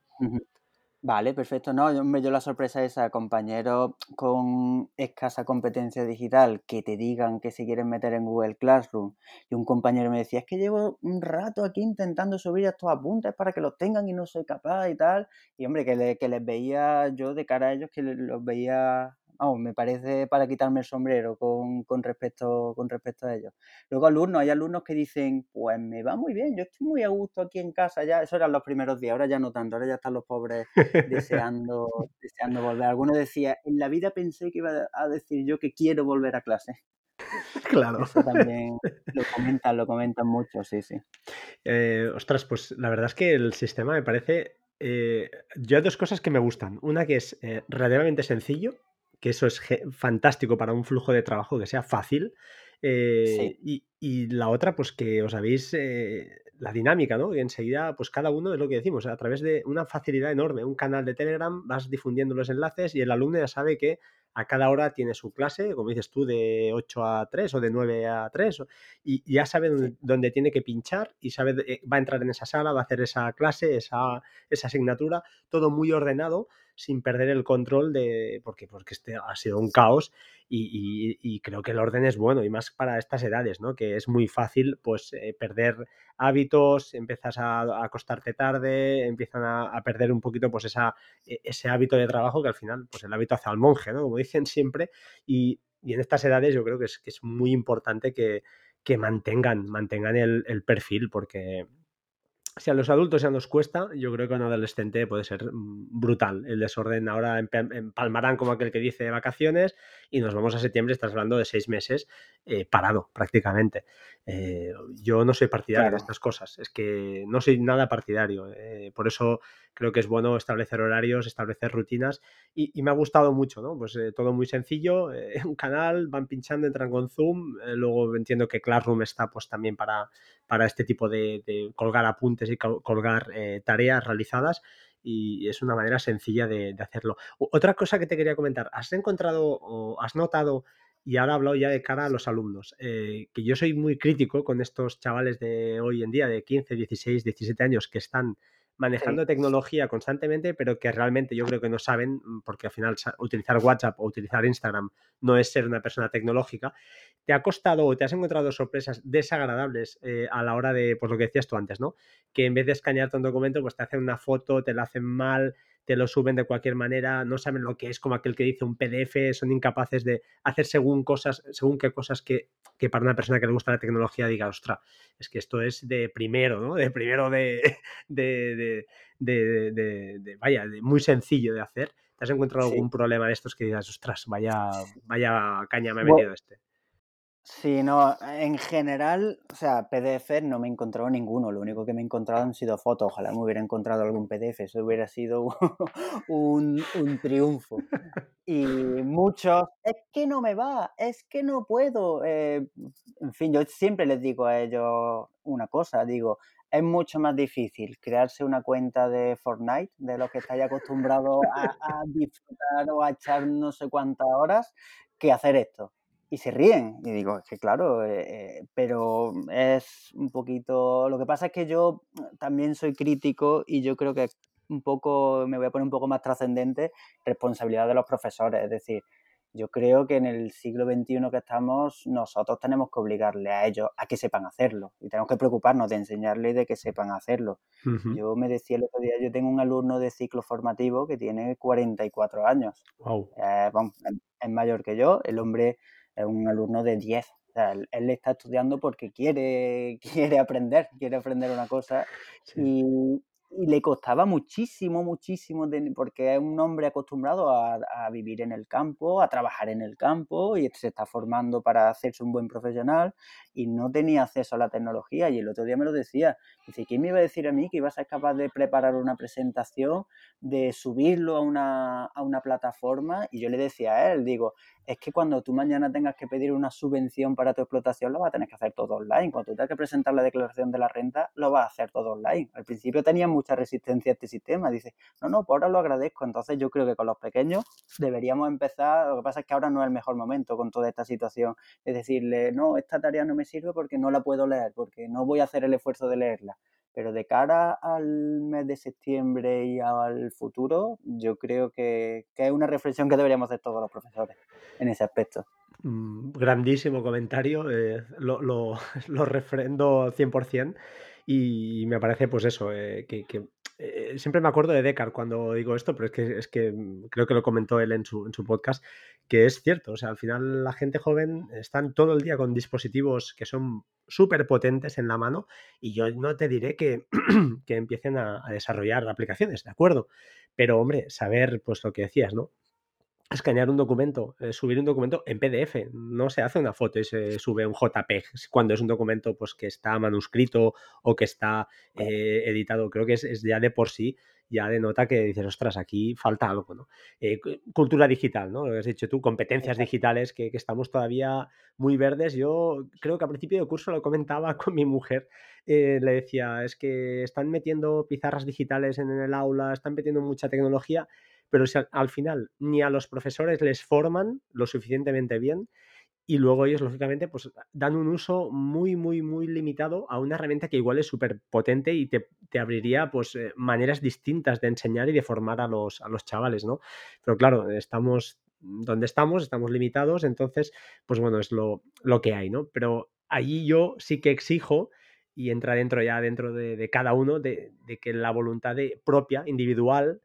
Vale, perfecto. No, yo me dio la sorpresa esa, compañeros con escasa competencia digital que te digan que se quieren meter en Google Classroom. Y un compañero me decía, es que llevo un rato aquí intentando subir estos apuntes para que los tengan y no soy capaz y tal. Y hombre, que, que les veía yo de cara a ellos, que los veía me parece para quitarme el sombrero con, con, respecto, con respecto a ellos. Luego alumnos, hay alumnos que dicen, pues me va muy bien, yo estoy muy a gusto aquí en casa, ya, eso eran los primeros días, ahora ya no tanto, ahora ya están los pobres deseando, deseando volver. Algunos decía, en la vida pensé que iba a decir yo que quiero volver a clase. Claro. Eso también lo comentan, lo comentan mucho, sí, sí. Eh, ostras, pues la verdad es que el sistema me parece eh, yo hay dos cosas que me gustan. Una que es eh, relativamente sencillo, que eso es fantástico para un flujo de trabajo que sea fácil. Eh, y, la otra, pues que os habéis, eh, la dinámica, ¿no? Y enseguida, pues cada uno es lo que decimos, a través de una facilidad enorme, un canal de Telegram, vas difundiendo los enlaces y el alumno ya sabe que a cada hora tiene su clase, como dices tú, de 8 a 3 o de 9 a 3, y ya sabe dónde, tiene que pinchar y sabe, eh, va a entrar en esa sala, va a hacer esa clase, esa, esa asignatura, todo muy ordenado sin perder el control de, porque, porque este ha sido un caos y, creo que el orden es bueno y más para estas edades, ¿no? Que es muy fácil pues eh, perder hábitos, empiezas a, acostarte tarde, empiezan a, perder un poquito pues esa, e, ese hábito de trabajo que al final pues el hábito hace al monje, ¿no? Como dicen siempre y, en estas edades yo creo que es, que es muy importante que, que mantengan, mantengan el, el perfil porque si a los adultos ya nos cuesta, yo creo que a un adolescente puede ser mm, brutal. El desorden ahora empalmarán como aquel que dice vacaciones y nos vamos a septiembre, estás hablando de seis meses eh, parado prácticamente. Eh, yo no soy partidario de estas cosas, es que no soy nada partidario. Eh, por eso creo que es bueno establecer horarios, establecer rutinas y, me ha gustado mucho, ¿no? Pues todo muy sencillo, un canal, van pinchando, entran con Zoom, luego entiendo que Classroom está pues también para, para este tipo de, de colgar apuntes y colgar tareas realizadas y es una manera sencilla de, hacerlo. Otra cosa que te quería comentar, ¿has encontrado o has notado, y ahora hablo ya de cara a los alumnos, eh, que yo soy muy crítico con estos chavales de hoy en día, de 15, 16, 17 años, que están manejando tecnología constantemente, pero que realmente yo creo que no saben, mm, porque al final utilizar WhatsApp o utilizar Instagram no es ser una persona tecnológica. ¿Te ha costado o te has encontrado sorpresas desagradables eh, a la hora de, pues lo que decías tú antes, ¿no? Que en vez de escanearte un documento, pues te hacen una foto, te la hacen mal, te lo suben de cualquier manera, no saben lo que es como aquel que dice un PDF, son incapaces de hacer según cosas, según qué cosas que, para una persona que le gusta la tecnología diga, ostra, es que esto es de primero, ¿no? De primero de, de, de, vaya, muy sencillo de hacer. ¿Te has encontrado algún problema de estos que digas, ostras, vaya, vaya caña me he metido este? Sí, no, en general, o sea, PDF no me he encontrado ninguno, lo único que me he encontrado han sido fotos, ojalá me hubiera encontrado algún PDF, eso hubiera sido un, triunfo. Y muchos, es que no me va, es que no puedo. Eh, en fin, yo siempre les digo a ellos una cosa, digo, es mucho más difícil crearse una cuenta de Fortnite, de los que estáis acostumbrados a disfrutar o a echar no sé cuántas horas, que hacer esto y se ríen. Y digo, es que claro, eh, pero es un poquito... Lo que pasa es que yo también soy crítico y yo creo que un poco, me voy a poner un poco más trascendente, responsabilidad de los profesores. Es decir, yo creo que en el siglo XXI que estamos, nosotros tenemos que obligarle a ellos a que sepan hacerlo y tenemos que preocuparnos de enseñarles de que sepan hacerlo. Yo me decía el otro día, yo tengo un alumno de ciclo formativo que tiene 44 años. Wow. Eh, es mayor que yo, el hombre es un alumno de 10. O sea, él, él, está estudiando porque quiere, quiere aprender, quiere aprender una cosa. Y, y le costaba muchísimo, muchísimo, porque es un hombre acostumbrado a, a, vivir en el campo, a trabajar en el campo y se está formando para hacerse un buen profesional y no tenía acceso a la tecnología. Y el otro día me lo decía, dice, ¿quién me iba a decir a mí que iba a ser capaz de preparar una presentación, de subirlo a una, a una plataforma? Y yo le decía a él, digo, es que cuando tú mañana tengas que pedir una subvención para tu explotación, lo vas a tener que hacer todo online. Cuando tú tengas que presentar la declaración de la renta, lo vas a hacer todo online. Al principio tenía mucha resistencia a este sistema. Dice, no, no, por ahora lo agradezco. Entonces yo creo que con los pequeños deberíamos empezar. Lo que pasa es que ahora no es el mejor momento con toda esta situación. Es decirle, no, esta tarea no me sirve porque no la puedo leer, porque no voy a hacer el esfuerzo de leerla. Pero de cara al mes de septiembre y al futuro, yo creo que, que es una reflexión que deberíamos hacer todos los profesores en ese aspecto. Mm, grandísimo comentario, eh, lo, lo, lo, refrendo 100% y me parece pues eso, eh, que, que eh, siempre me acuerdo de Descartes cuando digo esto, pero es que, es que mm, creo que lo comentó él en su, en su podcast, que es cierto, o sea, al final la gente joven están todo el día con dispositivos que son súper potentes en la mano y yo no te diré que, que empiecen a, a, desarrollar aplicaciones, ¿de acuerdo? Pero hombre, saber pues lo que decías, ¿no? escanear un documento, eh, subir un documento en PDF. No se hace una foto y se sube un JPEG cuando es un documento pues, que está manuscrito o que está eh, editado. Creo que es, ya de por sí ya denota que dices, ostras, aquí falta algo, ¿no? Eh, cultura digital, ¿no? Lo que has dicho tú, competencias digitales, que, estamos todavía muy verdes. Yo creo que a principio de curso lo comentaba con mi mujer, eh, le decía, es que están metiendo pizarras digitales en el aula, están metiendo mucha tecnología, pero al final ni a los profesores les forman lo suficientemente bien y luego ellos, lógicamente, pues dan un uso muy, muy, muy limitado a una herramienta que igual es súper potente y te, abriría pues eh, maneras distintas de enseñar y de formar a los, a los chavales, ¿no? Pero claro, estamos donde estamos, estamos limitados, entonces, pues bueno, es lo, lo que hay, ¿no? Pero allí yo sí que exijo y entra dentro ya dentro de, cada uno de, de, que la voluntad de, propia, individual,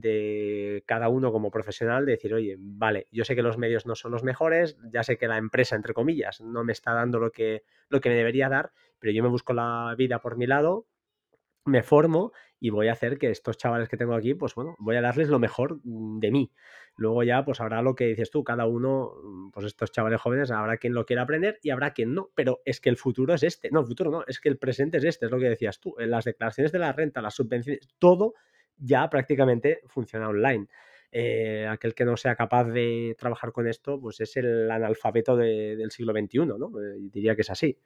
de cada uno como profesional, de decir, oye, vale, yo sé que los medios no son los mejores, ya sé que la empresa, entre comillas, no me está dando lo que, lo que me debería dar, pero yo me busco la vida por mi lado, me formo y voy a hacer que estos chavales que tengo aquí, pues bueno, voy a darles lo mejor mm, de mí. Luego ya, pues habrá lo que dices tú, cada uno, mm, pues estos chavales jóvenes, habrá quien lo quiera aprender y habrá quien no, pero es que el futuro es este, no, el futuro no, es que el presente es este, es lo que decías tú, en las declaraciones de la renta, las subvenciones, todo ya prácticamente funciona online. Eh, aquel que no sea capaz de trabajar con esto, pues es el analfabeto del siglo XXI, ¿no? Eh, diría que es así.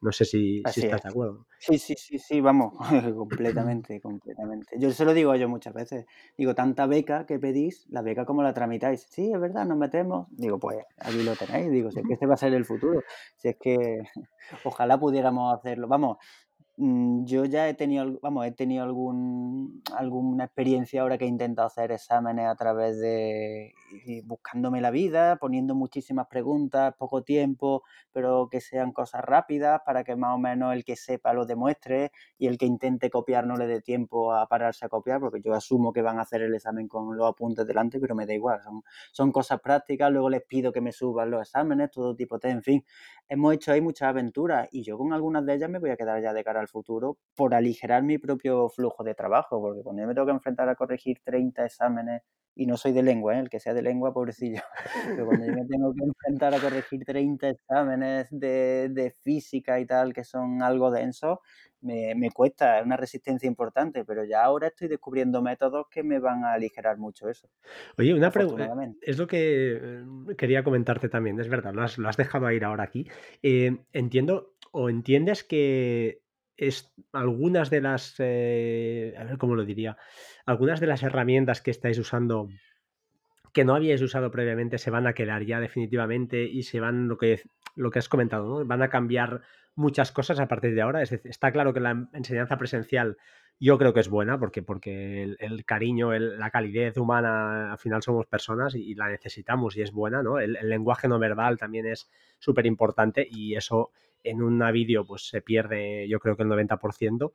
No sé si, estás de acuerdo. Sí, sí, sí, sí, vamos, completamente, completamente. Yo se lo digo a ellos muchas veces. Digo, tanta beca que pedís, la beca como la tramitáis. Sí, es verdad, nos metemos. Digo, pues aquí lo tenéis. Digo, si es que este va a ser el futuro. Si es que ojalá pudiéramos hacerlo. Vamos, yo ya he tenido, vamos, he tenido algún, alguna experiencia ahora que he intentado hacer exámenes a través de buscándome la vida, poniendo muchísimas preguntas, poco tiempo, pero que sean cosas rápidas para que más o menos el que sepa lo demuestre y el que intente copiar no le dé tiempo a pararse a copiar, porque yo asumo que van a hacer el examen con los apuntes delante, pero me da igual, son, son cosas prácticas, luego les pido que me suban los exámenes, todo tipo de, en fin, hemos hecho ahí muchas aventuras y yo con algunas de ellas me voy a quedar ya de cara al futuro por aligerar mi propio flujo de trabajo, porque cuando yo me tengo que enfrentar a corregir 30 exámenes, y no soy de lengua, ¿eh? el que sea de lengua, pobrecillo, pero cuando yo me tengo que enfrentar a corregir 30 exámenes de, de física y tal, que son algo densos, me, me, cuesta, es una resistencia importante, pero ya ahora estoy descubriendo métodos que me van a aligerar mucho eso. Oye, una pregunta, es lo que eh, quería comentarte también, es verdad, lo has, lo has dejado ir ahora aquí. Eh, entiendo o entiendes que es algunas de las, eh, a ver cómo lo diría, algunas de las herramientas que estáis usando que no habíais usado previamente se van a quedar ya definitivamente y se van, lo que, lo que has comentado, ¿no? van a cambiar muchas cosas a partir de ahora. Es decir, está claro que la enseñanza presencial yo creo que es buena porque, porque el, cariño, la calidez humana, al final somos personas y, la necesitamos y es buena, ¿no? El, el lenguaje no verbal también es súper importante y eso en una vídeo pues se pierde yo creo que el 90%,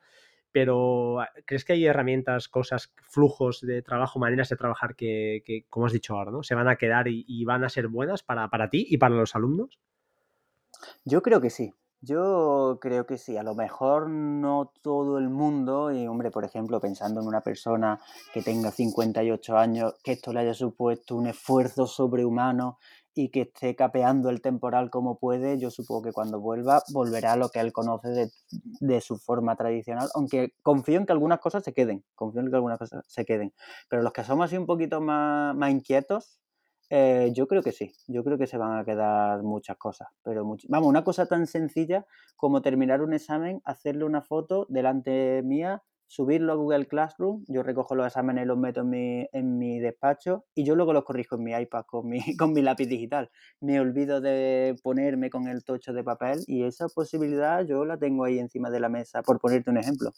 pero ah, ¿crees que hay herramientas, cosas, flujos de trabajo, maneras de trabajar que, como has dicho ahora, ¿no? se van a quedar y, van a ser buenas para, para ti y para los alumnos? Yo creo que sí. Yo creo que sí, a lo mejor no todo el mundo, y hombre, por ejemplo, pensando en una persona que tenga 58 años, que esto le haya supuesto un esfuerzo sobrehumano y que esté capeando el temporal como puede, yo supongo que cuando vuelva volverá a lo que él conoce de, de, su forma tradicional, aunque confío en que algunas cosas se queden, confío en que algunas cosas se queden, pero los que somos así un poquito más, más inquietos, eh, yo creo que sí, yo creo que se van a quedar muchas cosas, pero vamos, una cosa tan sencilla como terminar un examen, hacerle una foto delante mía, subirlo a Google Classroom, yo recojo los exámenes y los meto en mi, en mi despacho y yo luego los corrijo en mi iPad con mi, con mi lápiz digital. Me olvido de ponerme con el tocho de papel y esa posibilidad yo la tengo ahí encima de la mesa, por ponerte un ejemplo.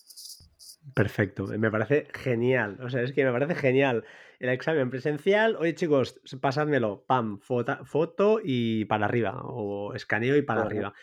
Perfecto, me parece genial. O sea, es que me parece genial el examen presencial. Oye, chicos, pasádmelo. Pam, foto, foto y para arriba. O escaneo y para arriba.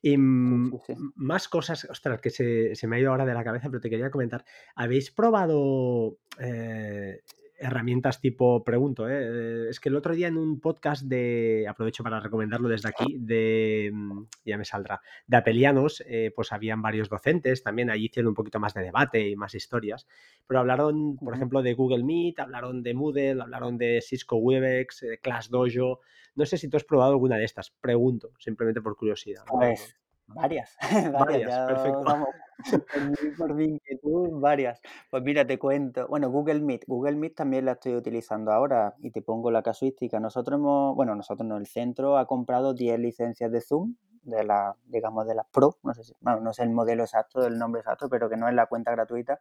Y más cosas, ostras, que se, se, me ha ido ahora de la cabeza, pero te quería comentar. ¿Habéis probado eh, herramientas tipo, pregunto, ¿eh? es que el otro día en un podcast de, aprovecho para recomendarlo desde aquí, de, mm, ya me saldrá, de Apelianos, eh, pues habían varios docentes, también allí hicieron un poquito más de debate y más historias, pero hablaron, por ejemplo, de Google Meet, hablaron de Moodle, hablaron de Cisco Webex, de Class Dojo, no sé si tú has probado alguna de estas, pregunto, simplemente por curiosidad. Pues varias, varias, perfecto. Por mí, por mi inquietud, varias. Pues mira, te cuento. Bueno, Google Meet. Google Meet también la estoy utilizando ahora y te pongo la casuística. Nosotros hemos, bueno, nosotros no, el centro ha comprado 10 licencias de Zoom, de la, digamos, de las Pro, no sé, si, bueno, no sé el modelo exacto, el nombre exacto, pero que no es la cuenta gratuita.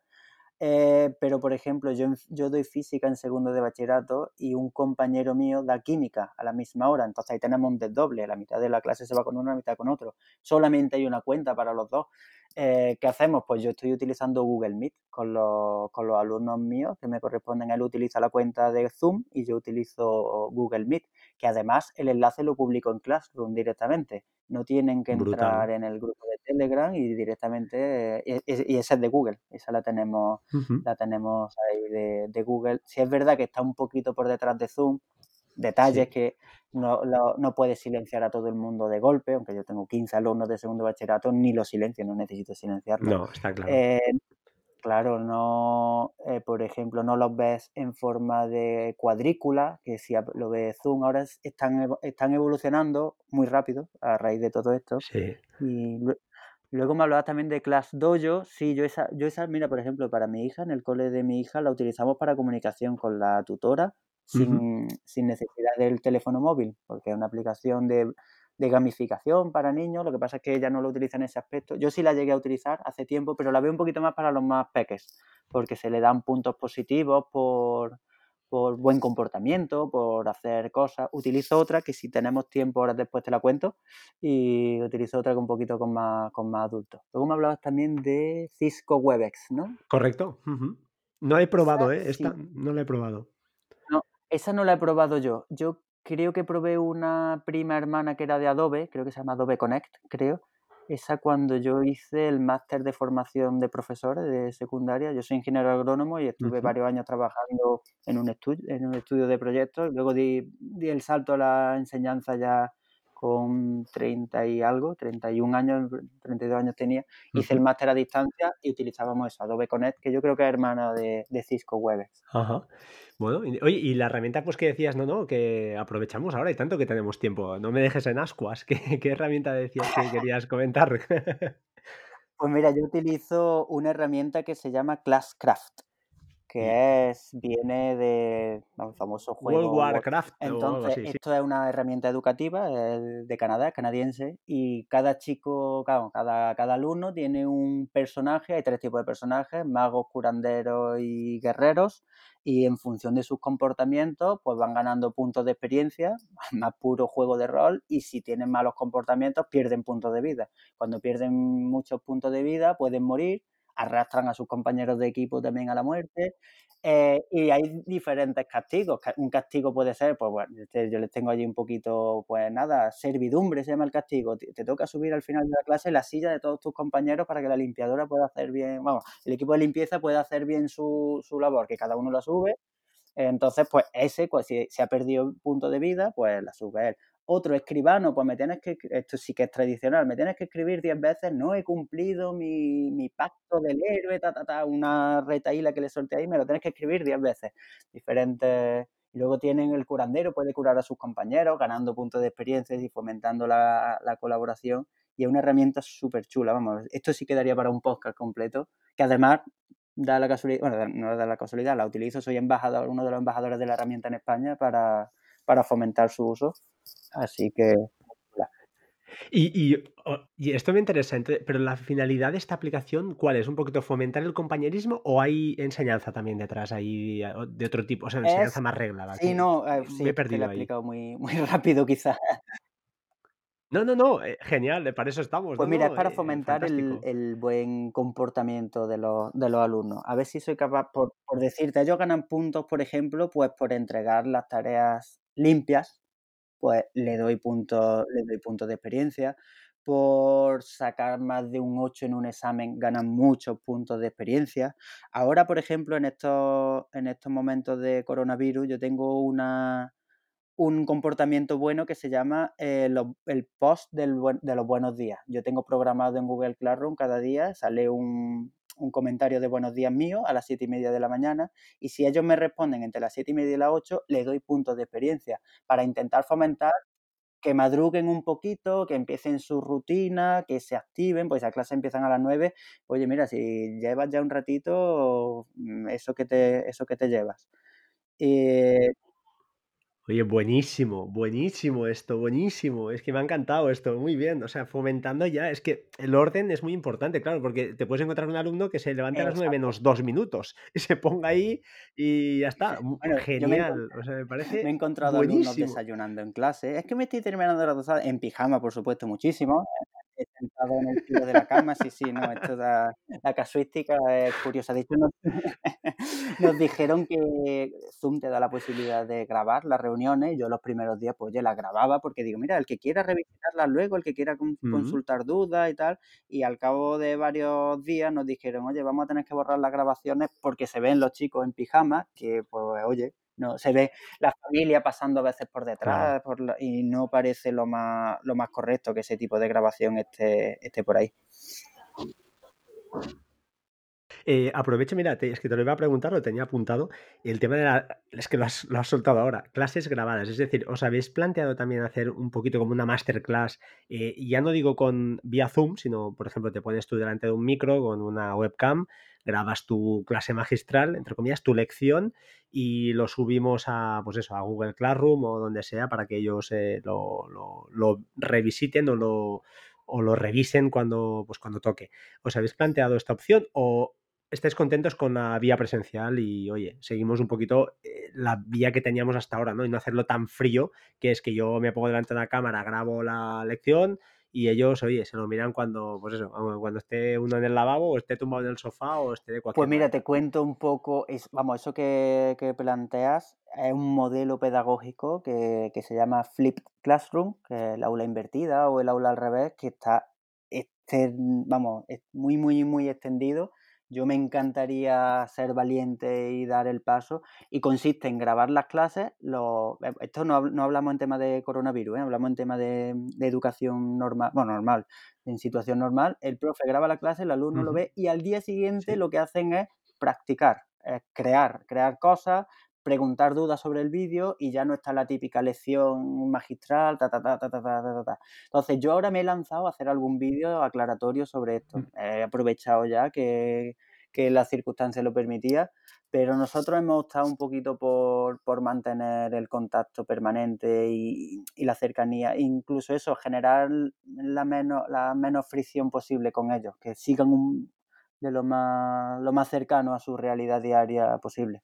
Eh, pero, por ejemplo, yo, yo doy física en segundo de bachillerato y un compañero mío da química a la misma hora. Entonces ahí tenemos un desdoble. La mitad de la clase se va con uno, la mitad con otro. Solamente hay una cuenta para los dos. Eh, ¿Qué hacemos? Pues yo estoy utilizando Google Meet con los, con los alumnos míos que me corresponden. Él utiliza la cuenta de Zoom y yo utilizo Google Meet, que además el enlace lo publico en Classroom directamente. No tienen que entrar en el grupo de Telegram y directamente, eh, y, esa es de Google, esa la tenemos, la tenemos ahí de, de Google. Si es verdad que está un poquito por detrás de Zoom, detalles que no, no puedes silenciar a todo el mundo de golpe, aunque yo tengo 15 alumnos de segundo bachillerato, ni lo silencio, no necesito silenciarlo. No, está claro. Eh, claro, no, eh, por ejemplo, no los ves en forma de cuadrícula, que si lo ves Zoom, ahora están, están evolucionando muy rápido a raíz de todo esto. Sí. Y luego me hablabas también de Class Dojo. Sí, yo esa, yo esa, mira, por ejemplo, para mi hija, en el cole de mi hija, la utilizamos para comunicación con la tutora sin, sin, necesidad del teléfono móvil, porque es una aplicación de, de, gamificación para niños. Lo que pasa es que ella no lo utiliza en ese aspecto. Yo sí la llegué a utilizar hace tiempo, pero la veo un poquito más para los más peques, porque se le dan puntos positivos por, por buen comportamiento, por hacer cosas. Utilizo otra que si tenemos tiempo, ahora después te la cuento, y utilizo otra que un poquito con más, con más adultos. Luego me hablabas también de Cisco Webex, ¿no? Correcto. No he probado, ¿eh? Esta no la he probado. Esa no la he probado yo. Yo creo que probé una prima hermana que era de Adobe, creo que se llama Adobe Connect, creo. Esa cuando yo hice el máster de formación de profesor de secundaria. Yo soy ingeniero agrónomo y estuve varios años trabajando en un, estudio, en un estudio de proyectos. Luego di, di el salto a la enseñanza ya con 30 y algo, 31 años, 32 años tenía, hice el máster a distancia y utilizábamos eso, Adobe Connect, que yo creo que es hermana de, Cisco Webex. Ajá. Bueno, y, oye, y la herramienta pues que decías, no, no, que aprovechamos ahora y tanto que tenemos tiempo, no me dejes en ascuas, ¿qué, qué herramienta decías que querías comentar? pues mira, yo utilizo una herramienta que se llama Classcraft que es, viene de un famoso juego. World Warcraft. Entonces, esto es una herramienta educativa de Canadá, canadiense, y cada chico, cada, cada alumno tiene un personaje, hay tres tipos de personajes, magos, curanderos y guerreros, y en función de sus comportamientos, pues van ganando puntos de experiencia, más puro juego de rol, y si tienen malos comportamientos, pierden puntos de vida. Cuando pierden muchos puntos de vida, pueden morir arrastran a sus compañeros de equipo también a la muerte. Eh, y hay diferentes castigos. Un castigo puede ser, pues bueno, yo les tengo allí un poquito, pues nada, servidumbre se llama el castigo. Te, toca subir al final de la clase la silla de todos tus compañeros para que la limpiadora pueda hacer bien, vamos, el equipo de limpieza pueda hacer bien su, su labor, que cada uno la sube. Entonces, pues ese, pues si se ha perdido punto de vida, pues la sube él otro escribano, pues me tienes que, esto sí que es tradicional, me tienes que escribir diez veces, no he cumplido mi, mi pacto del héroe, ta, ta, ta, una retaíla que le solté ahí, me lo tienes que escribir diez veces. Diferentes. Y luego tienen el curandero, puede curar a sus compañeros, ganando puntos de experiencia y fomentando la, la colaboración. Y es una herramienta súper chula, vamos, esto sí quedaría para un podcast completo, que además da la casualidad, bueno, no da la casualidad, la utilizo, soy embajador, uno de los embajadores de la herramienta en España para, para fomentar su uso. Así que... Y, y, esto me interesa, pero la finalidad de esta aplicación, ¿cuál es? ¿Un poquito fomentar el compañerismo o hay enseñanza también detrás ahí de otro tipo? O sea, enseñanza más reglada. Sí, no, eh, me he perdido lo he explicado muy, muy rápido quizás. No, no, no, eh, genial, para eso estamos. Pues mira, es para eh, fomentar el, el, buen comportamiento de los, de los, alumnos. A ver si soy capaz, por, por decirte, ellos ganan puntos, por ejemplo, pues por entregar las tareas limpias, pues le doy puntos, le doy puntos de experiencia. Por sacar más de un 8 en un examen ganan muchos puntos de experiencia. Ahora, por ejemplo, en estos, en estos momentos de coronavirus, yo tengo una, un comportamiento bueno que se llama eh, el post del, de los buenos días. Yo tengo programado en Google Classroom cada día, sale un, un comentario de buenos días mío a las siete y media de la mañana y si ellos me responden entre las siete y media y las 8, les doy puntos de experiencia para intentar fomentar que madruguen un poquito, que empiecen su rutina, que se activen, pues a clase empiezan a las 9. Oye, mira, si llevas ya un ratito, mm, eso que te, eso que te llevas. Eh, Oye, buenísimo, buenísimo esto, buenísimo. Es que me ha encantado esto, muy bien. O sea, fomentando ya, es que el orden es muy importante, claro, porque te puedes encontrar un alumno que se levante a las 9 exacto. menos dos minutos y se ponga ahí y ya está. Bueno, me Genial, o sea, me Me he parece encontrado alumnos desayunando en clase. Es que me estoy terminando la dosada en pijama, por supuesto, muchísimo. Sentado en el filo de la cama, sí, sí, no, esto da, la casuística es curiosa. De hecho, nos, nos dijeron que Zoom te da la posibilidad de grabar las reuniones. Yo los primeros días, pues, ya las grababa porque digo, mira, el que quiera revisitarlas luego, el que quiera con- consultar dudas y tal. Y al cabo de varios días nos dijeron, oye, vamos a tener que borrar las grabaciones porque se ven los chicos en pijama, que, pues, oye, no, se ve la familia pasando a veces por detrás por la- y no parece lo más, lo más correcto que ese tipo de grabación esté, esté por ahí. Eh, aprovecho, mira, es que te lo iba a preguntar, lo tenía apuntado, el tema de la... Es que lo has, lo has soltado ahora, clases grabadas, es decir, ¿os habéis planteado también hacer un poquito como una masterclass? eh, ya no digo con vía Zoom, sino, por ejemplo, te pones tú delante de un micro con una webcam, grabas tu clase magistral, entre comillas, tu lección, y lo subimos a, pues eso, a Google Classroom o donde sea para que ellos eh, lo, lo- lo revisiten o lo, o lo revisen cuando, pues cuando toque. ¿Os habéis planteado esta opción o estáis contentos con la vía presencial y, oye, seguimos un poquito eh, la vía que teníamos hasta ahora, ¿no? Y no hacerlo tan frío, que es que yo me pongo delante de la cámara, grabo la lección y ellos, oye, se lo miran cuando, pues eso, cuando esté uno en el lavabo o esté tumbado en el sofá o esté de Pues cualquier mira, te cuento un poco, es, vamos, eso que, que planteas es un modelo pedagógico que, que se llama Flipped Classroom, que es el aula invertida o el aula al revés, que está, este, vamos, es muy, muy, muy extendido. Yo me encantaría ser valiente y dar el paso. Y consiste en grabar las clases. Lo, eh, esto no, no, hablamos en tema de coronavirus, ¿eh? hablamos en tema de, de educación normal, bueno, normal, en situación normal, el profe graba la clase, el alumno Uh lo -huh. ve y al día siguiente Sí. lo que hacen es practicar, es crear, crear cosas, preguntar dudas sobre el vídeo y ya no está la típica lección magistral, ta, ta, ta, ta, ta, ta, ta, Entonces, yo ahora me he lanzado a hacer algún vídeo aclaratorio sobre esto. Mm. He aprovechado ya que, que la circunstancia lo permitía, pero nosotros hemos optado un poquito por, por mantener el contacto permanente y, la cercanía, e incluso eso, generar la menos, la menos fricción posible con ellos, que sigan de lo más, lo más cercano a su realidad diaria posible.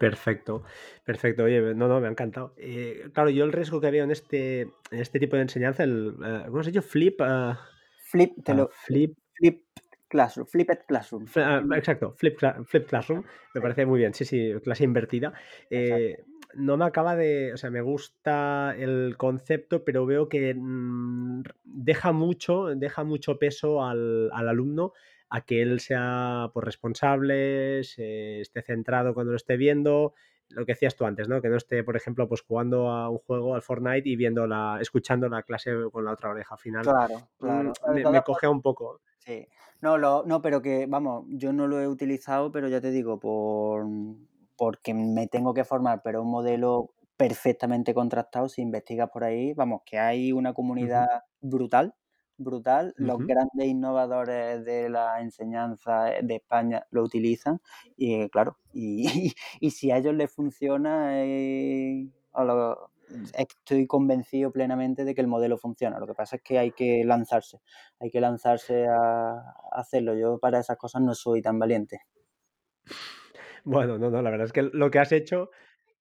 Perfecto, perfecto. Oye, no, no, me ha encantado. Eh, claro, yo el riesgo que veo en este, en este tipo de enseñanza, el, uh, ¿cómo has dicho? Flip. Uh, flip, te lo, uh, flip. Flip Classroom, Flipped Classroom. Uh, exacto, flip, flip, Classroom. Me parece muy bien. Sí, sí, clase invertida. Eh, no me acaba de. O sea, me gusta el concepto, pero veo que mmm, deja mucho, deja mucho peso al, al alumno a que él sea pues, responsable, se esté centrado cuando lo esté viendo, lo que decías tú antes, ¿no? Que no esté, por ejemplo, pues jugando a un juego, al Fortnite, y viendo la, escuchando la clase con la otra oreja. Al final claro, mmm, claro. me, me coge un poco. Sí. No, lo, no, pero que, vamos, yo no lo he utilizado, pero ya te digo, por porque me tengo que formar, pero un modelo perfectamente contrastado, si investigas por ahí, vamos, que hay una comunidad uh -huh. brutal, brutal. Uh Los -huh. grandes innovadores de la enseñanza de España lo utilizan y, claro, y, y, si a ellos les funciona, eh, lo, estoy convencido plenamente de que el modelo funciona. Lo que pasa es que hay que lanzarse, hay que lanzarse a, a hacerlo. Yo para esas cosas no soy tan valiente. Bueno, no, no, la verdad es que lo que has hecho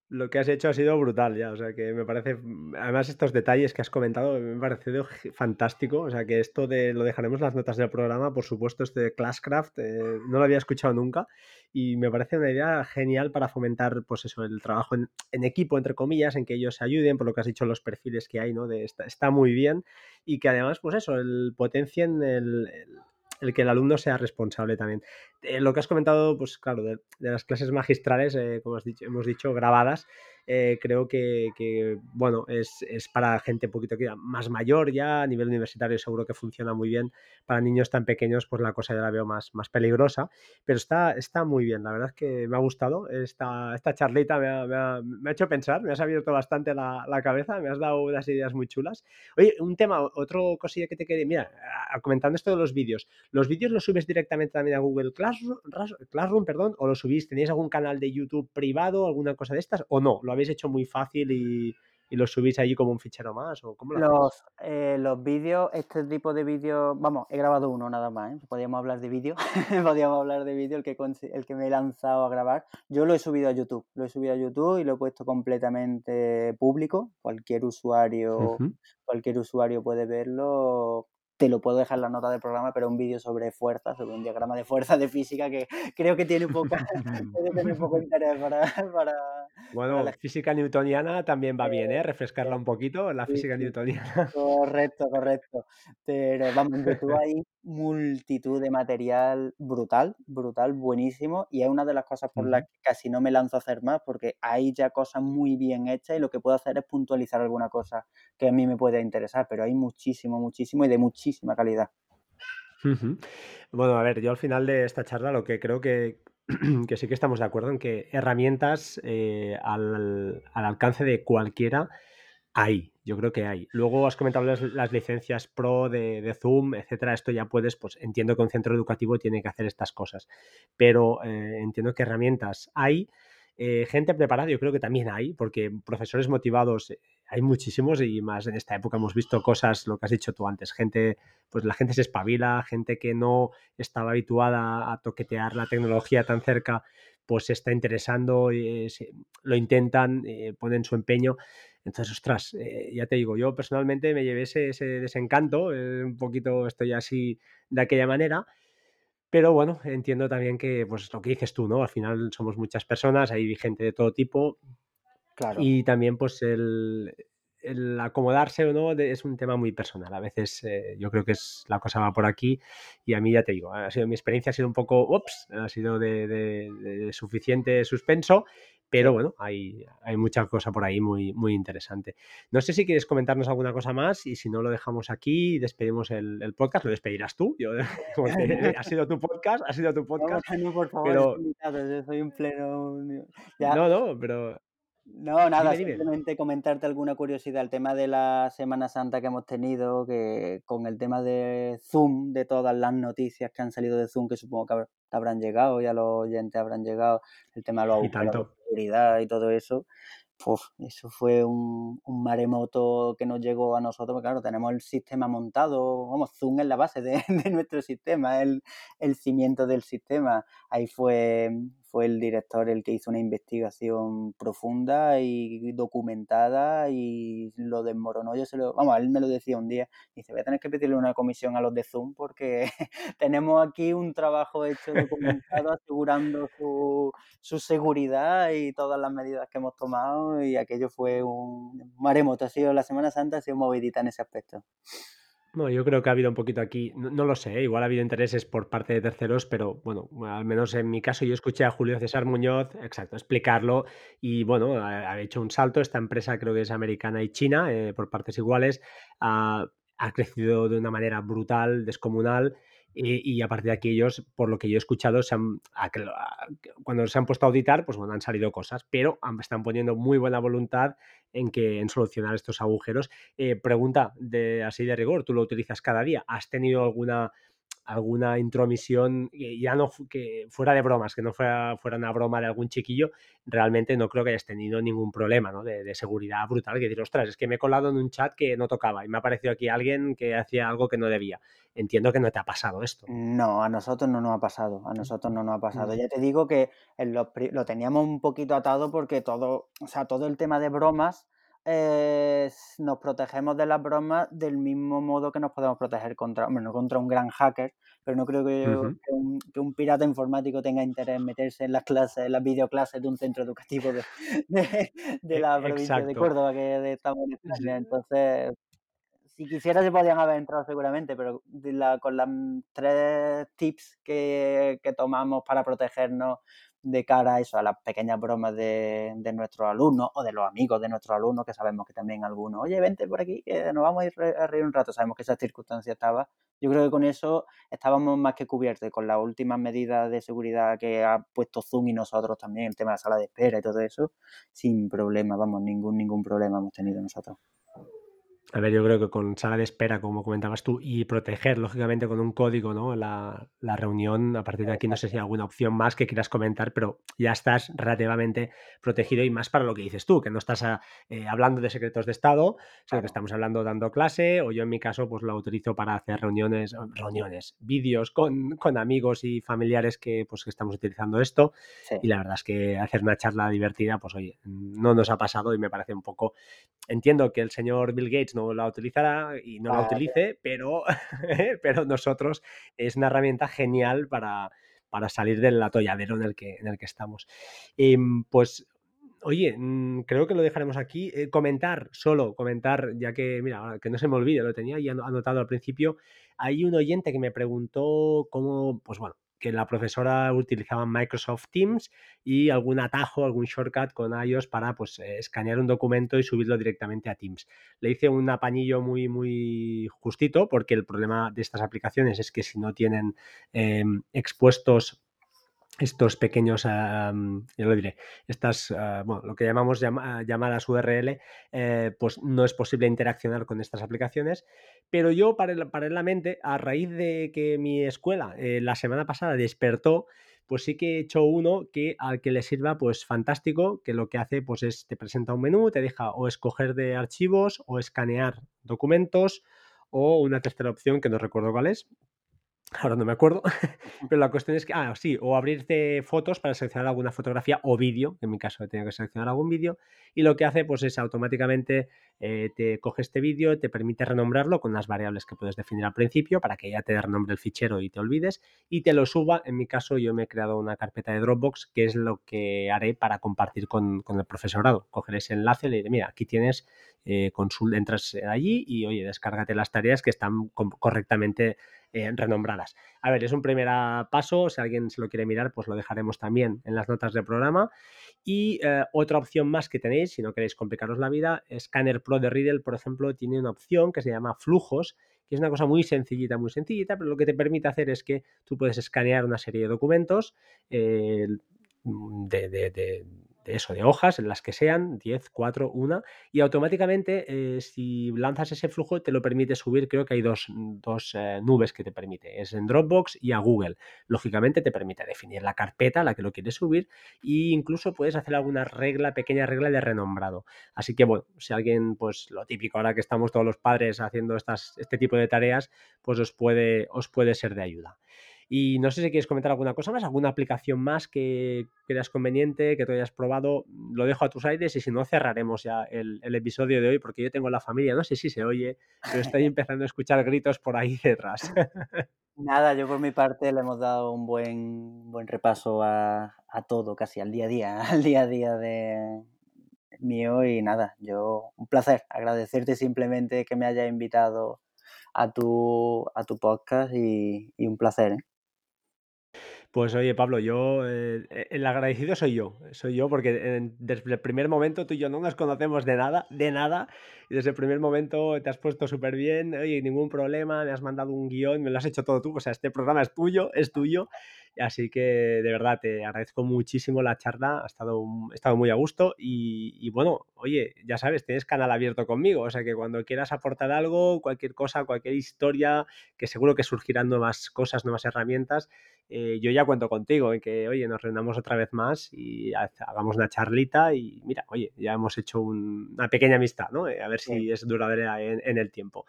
lo que has hecho ha sido brutal ya, o sea que me parece, además estos detalles que has comentado me han parecido fantástico, o sea que esto de lo dejaremos en las notas del programa, por supuesto este de Classcraft, eh, no lo había escuchado nunca y me parece una idea genial para fomentar pues eso, el trabajo en, equipo, entre comillas, en que ellos se ayuden, por lo que has dicho, los perfiles que hay, ¿no? De, está, muy bien y que además pues eso, el potencien el el que el alumno sea responsable también. Eh, lo que has comentado, pues claro, de, las clases magistrales, eh, como has dicho, hemos dicho, grabadas, eh, creo que, bueno, es, es, para gente un poquito más mayor ya, a nivel universitario seguro que funciona muy bien. Para niños tan pequeños, pues la cosa ya la veo más, más peligrosa, pero está, está muy bien, la verdad es que me ha gustado. Esta, esta charlita me ha, me, ha, hecho pensar, me has abierto bastante la, la, cabeza, me has dado unas ideas muy chulas. Oye, un tema, otro cosilla que te quería, mira, comentando esto de los vídeos, ¿los vídeos los subes directamente también a Google Classroom, Classroom perdón, o los subís? ¿Tenéis algún canal de YouTube privado, alguna cosa de estas, o no? ¿Lo habéis hecho muy fácil y, y lo subís allí como un fichero más? ¿o cómo lo los, eh, los vídeos, este tipo de vídeos, vamos, he grabado uno nada más, ¿eh? podríamos hablar de vídeo, podríamos hablar de vídeo, el que, el que me he lanzado a grabar. Yo lo he subido a YouTube, lo he subido a YouTube y lo he puesto completamente público. Cualquier usuario, uh -huh. cualquier usuario puede verlo te lo puedo dejar en la nota del programa, pero un vídeo sobre fuerza, sobre un diagrama de fuerza de física que creo que tiene, poca, puede tener poco interés para... para bueno, para la... física newtoniana también va eh, bien, ¿eh? Refrescarla un poquito, la sí, física newtoniana. Correcto, correcto. Pero vamos, YouTube hay multitud de material brutal, brutal, buenísimo, y es una de las cosas por las que casi no me lanzo a hacer más, porque hay ya cosas muy bien hechas y lo que puedo hacer es puntualizar alguna cosa que a mí me puede interesar, pero hay muchísimo, muchísimo y de muchísima calidad. Uh -huh. Bueno, a ver, yo al final de esta charla lo que creo que, que sí que estamos de acuerdo en que herramientas eh, al, al, alcance de cualquiera hay, yo creo que hay. Luego has comentado las, licencias pro de, de, Zoom, etcétera. Esto ya puedes, pues entiendo que un centro educativo tiene que hacer estas cosas, pero eh, entiendo que herramientas hay. Eh, gente preparada, yo creo que también hay, porque profesores motivados hay muchísimos y más en esta época hemos visto cosas, lo que has dicho tú antes, gente, pues la gente se espabila, gente que no estaba habituada a toquetear la tecnología tan cerca, pues se está interesando, eh, lo intentan, eh, ponen su empeño. Entonces, ostras, eh, ya te digo, yo personalmente me llevé ese, ese desencanto, eh, un poquito estoy así de aquella manera, pero bueno, entiendo también que, pues lo que dices tú, ¿no? Al final somos muchas personas, hay gente de todo tipo, Claro. y también, pues, el, el acomodarse o no de- es un tema muy personal. A veces eh, yo creo que es la cosa va por aquí y a mí ya te digo, ha sido mi experiencia ha sido un poco, ups, ha sido de, de- de suficiente suspenso, pero bueno, hay, hay mucha cosa por ahí muy, muy interesante. No sé si quieres comentarnos alguna cosa más y si no lo dejamos aquí y despedimos el, el podcast, lo despedirás tú. Yo, porque ha sido tu podcast, ha sido tu No, podcast, no, por favor, pero yo soy un pleno... Ya, no, no, pero No, nada, dime, dime. simplemente comentarte alguna curiosidad. El tema de la Semana Santa que hemos tenido, que con el tema de Zoom, de todas las noticias que han salido de Zoom, que supongo que habrán llegado, ya los oyentes habrán llegado, el tema de los Y tanto. seguridad y todo eso, Uf, eso fue un, un maremoto que nos llegó a nosotros, porque claro, tenemos el sistema montado, vamos, Zoom es la base de, de nuestro sistema, el, el cimiento del sistema. Ahí fue, fue el director el que hizo una investigación profunda y documentada y lo desmoronó. Yo se lo, vamos, él me lo decía un día, dice, voy a tener que pedirle una comisión a los de Zoom porque tenemos aquí un trabajo hecho documentado asegurando su, su seguridad y todas las medidas que hemos tomado y aquello fue un maremoto. Ha sido la Semana Santa, ha sido movidita en ese aspecto. No, yo creo que ha habido un poquito aquí, no, lo sé, ¿eh? igual ha habido intereses por parte de terceros, pero bueno, al menos en mi caso yo escuché a Julio César Muñoz, exacto, explicarlo y bueno, ha, ha hecho un salto, esta empresa creo que es americana y china, eh, por partes iguales, ha, ha crecido de una manera brutal, descomunal. Y, y a partir de aquí ellos, por lo que yo he escuchado, se han, cuando se han puesto a auditar, pues han salido cosas, pero están poniendo muy buena voluntad en que en solucionar estos agujeros eh, pregunta de así de rigor, tú lo utilizas cada día. ¿Has tenido alguna alguna intromisión que ya no que fuera de bromas, que no fuera, fuera una broma de algún chiquillo, realmente no creo que hayas tenido ningún problema ¿no? de, de seguridad brutal, que decir, ostras, es que me he colado en un chat que no tocaba y me ha aparecido aquí alguien que hacía algo que no debía. Entiendo que no te ha pasado esto. No, a nosotros no nos ha pasado, a nosotros no nos ha pasado. Mm. Ya te digo que en los lo teníamos un poquito atado porque todo, o sea, todo el tema de bromas, eh, nos protegemos de las bromas del mismo modo que nos podemos proteger contra, hombre, no contra un gran hacker, pero no creo que, Ujú. que un, que un pirata informático tenga interés en meterse en las clases, en las videoclases de un centro educativo de, de, de E- la provincia de Exacto. Córdoba, que de- estamos en. España. Entonces, si quisiera se podían haber entrado seguramente, pero con las tres tips que, que tomamos para protegernos de cara a eso, a las pequeñas bromas de, de, nuestros alumnos o de los amigos de nuestros alumnos, que sabemos que también algunos, oye, vente por aquí, que nos vamos a ir a reír un rato, sabemos que esa circunstancia estaba. Yo creo que con eso estábamos más que cubiertos, con las últimas medidas de seguridad que ha puesto Zoom y nosotros también, el tema de la sala de espera y todo eso, sin problema, vamos, ningún, ningún problema hemos tenido nosotros. A ver, yo creo que con sala de espera, como comentabas tú, y proteger, lógicamente, con un código, ¿no? La, la, reunión, a partir de aquí no sé si hay alguna opción más que quieras comentar, pero ya estás relativamente protegido y más para lo que dices tú, que no estás ah, eh, hablando de secretos de Estado, sino que estamos hablando dando clase, o yo en mi caso, pues lo utilizo para hacer reuniones, reuniones, vídeos con, con amigos y familiares que, pues, que estamos utilizando esto. Sí. Y la verdad es que hacer una charla divertida, pues oye, no nos ha pasado y me parece un poco. Entiendo que el señor Bill Gates no la utilizará y no la utilice, pero, pero nosotros es una herramienta genial para, para salir del atolladero en el que, en el que estamos. Em, pues Oye, mm, creo que lo dejaremos aquí. Eh, comentar, solo comentar, ya que, mira, que no se me olvide, lo tenía ya anotado al principio. Hay un oyente que me preguntó cómo, pues bueno, que la profesora utilizaba Microsoft Teams y algún atajo, algún shortcut con iOS para pues, eh, escanear un documento y subirlo directamente a Teams. Le hice un apañillo muy, muy justito porque el problema de estas aplicaciones es que si no tienen em, expuestos estos pequeños, ya lo diré, estas, ah, bueno, lo que llamamos llamadas URL, eh, pues no es posible interaccionar con estas aplicaciones. Pero yo, paralelamente, a raíz de que mi escuela eh, la semana pasada despertó, pues sí que he hecho uno que al que le sirva, pues fantástico, que lo que hace, pues es, te presenta un menú, te deja o escoger de archivos o escanear documentos o una tercera opción que no recuerdo cuál es, Ahora no me acuerdo, pero la cuestión es que, ah, sí, o abrirte fotos para seleccionar alguna fotografía o vídeo, en mi caso he tenido que seleccionar algún vídeo, y lo que hace pues es automáticamente eh, te coge este vídeo, te permite renombrarlo con las variables que puedes definir al principio para que ya te renombre el fichero y te olvides, y te lo suba, en mi caso yo me he creado una carpeta de Dropbox, que es lo que haré para compartir con, con el profesorado, coger ese enlace y le diré, mira, aquí tienes eh, entras allí y oye, descárgate las tareas que están correctamente eh, renombradas. A ver, es un primer paso, si alguien se lo quiere mirar, pues lo dejaremos también en las notas del programa. Y eh, otra opción más que tenéis, si no queréis complicaros la vida, Scanner Pro de Riddle, por ejemplo, tiene una opción que se llama flujos, que es una cosa muy sencillita, muy sencillita, pero lo que te permite hacer es que tú puedes escanear una serie de documentos de, de eso, de hojas, las que sean, 10, 4, 1, y automáticamente eh, si lanzas ese flujo te lo permite subir, creo que hay dos, dos eh, nubes que te permite, es en Dropbox y a Google. Lógicamente te permite definir la carpeta a la que lo quieres subir e incluso puedes hacer alguna regla, pequeña regla de renombrado. Así que bueno, si alguien, pues lo típico, ahora que estamos todos los padres haciendo estas, este tipo de tareas, pues os puede, os puede ser de ayuda. Y no sé si quieres comentar alguna cosa más, alguna aplicación más que creas conveniente, que tú hayas probado. Lo dejo a tus aires y si no, cerraremos ya el, episodio de hoy porque yo tengo la familia, no sé si se oye, pero estoy empezando a escuchar gritos por ahí detrás. Nada, yo por mi parte le hemos dado un buen, buen repaso a, a todo, casi al día a día, al día a día de mío y nada, yo un placer agradecerte simplemente que me hayas invitado a tu, a tu podcast y, y un placer. ¿eh? Pues oye, Pablo, yo, eh, eh, el agradecido soy yo, soy yo porque desde el primer momento tú y yo no nos conocemos de nada, de nada, y desde el primer momento te has puesto súper bien, oye, ningún problema, me has mandado un guion, me lo has hecho todo tú, o sea, este programa es tuyo, es tuyo, así que de verdad te agradezco muchísimo la charla, ha estado, estado muy a gusto y, y bueno, oye, ya sabes, tienes canal abierto conmigo, o sea que cuando quieras aportar algo, cualquier cosa, cualquier historia, que seguro que surgirán nuevas cosas, nuevas herramientas, eh, yo ya cuento contigo en que, oye, nos reunamos otra vez más y hagamos una charlita y mira, oye, ya hemos hecho una pequeña amistad, ¿no? Eh, a ver si es duradera en, el tiempo.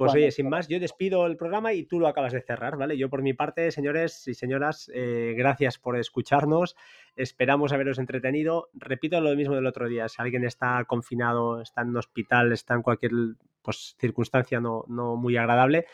Pues oye, sin más, yo despido el programa y tú lo acabas de cerrar, ¿vale? Yo por mi parte, señores y señoras, eh, gracias por escucharnos. Esperamos haberos entretenido. Repito lo mismo del otro día. Si alguien está confinado, está en un hospital, está en cualquier pues, circunstancia no, no muy agradable,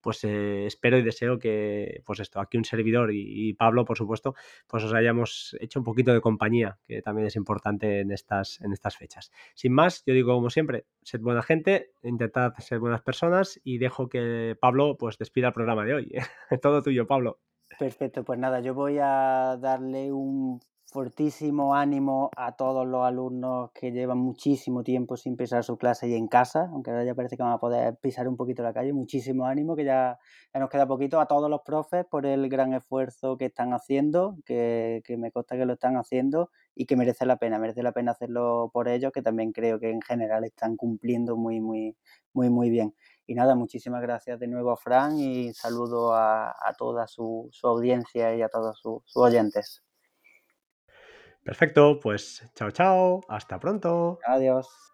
pues eh, espero y deseo que, pues esto, aquí un servidor y, Pablo, por supuesto, pues os hayamos hecho un poquito de compañía, que también es importante en estas, en estas fechas. Sin más, yo digo como siempre, sed buena gente, intentad ser buenas personas y dejo que Pablo pues despida el programa de hoy. Todo tuyo, Pablo. Perfecto, pues nada, yo voy a darle un fortísimo ánimo a todos los alumnos que llevan muchísimo tiempo sin pisar su clase y en casa, aunque ahora ya parece que van a poder pisar un poquito la calle. Muchísimo ánimo, que ya, nos queda poquito. A todos los profes por el gran esfuerzo que están haciendo, que, que me consta que lo están haciendo y que merece la pena, merece la pena hacerlo por ellos, que también creo que en general están cumpliendo muy, muy, muy, muy bien. Y nada, muchísimas gracias de nuevo a Fran y saludo a, toda su, audiencia y a todos sus oyentes. Perfecto, pues chao, chao, hasta pronto. Adiós.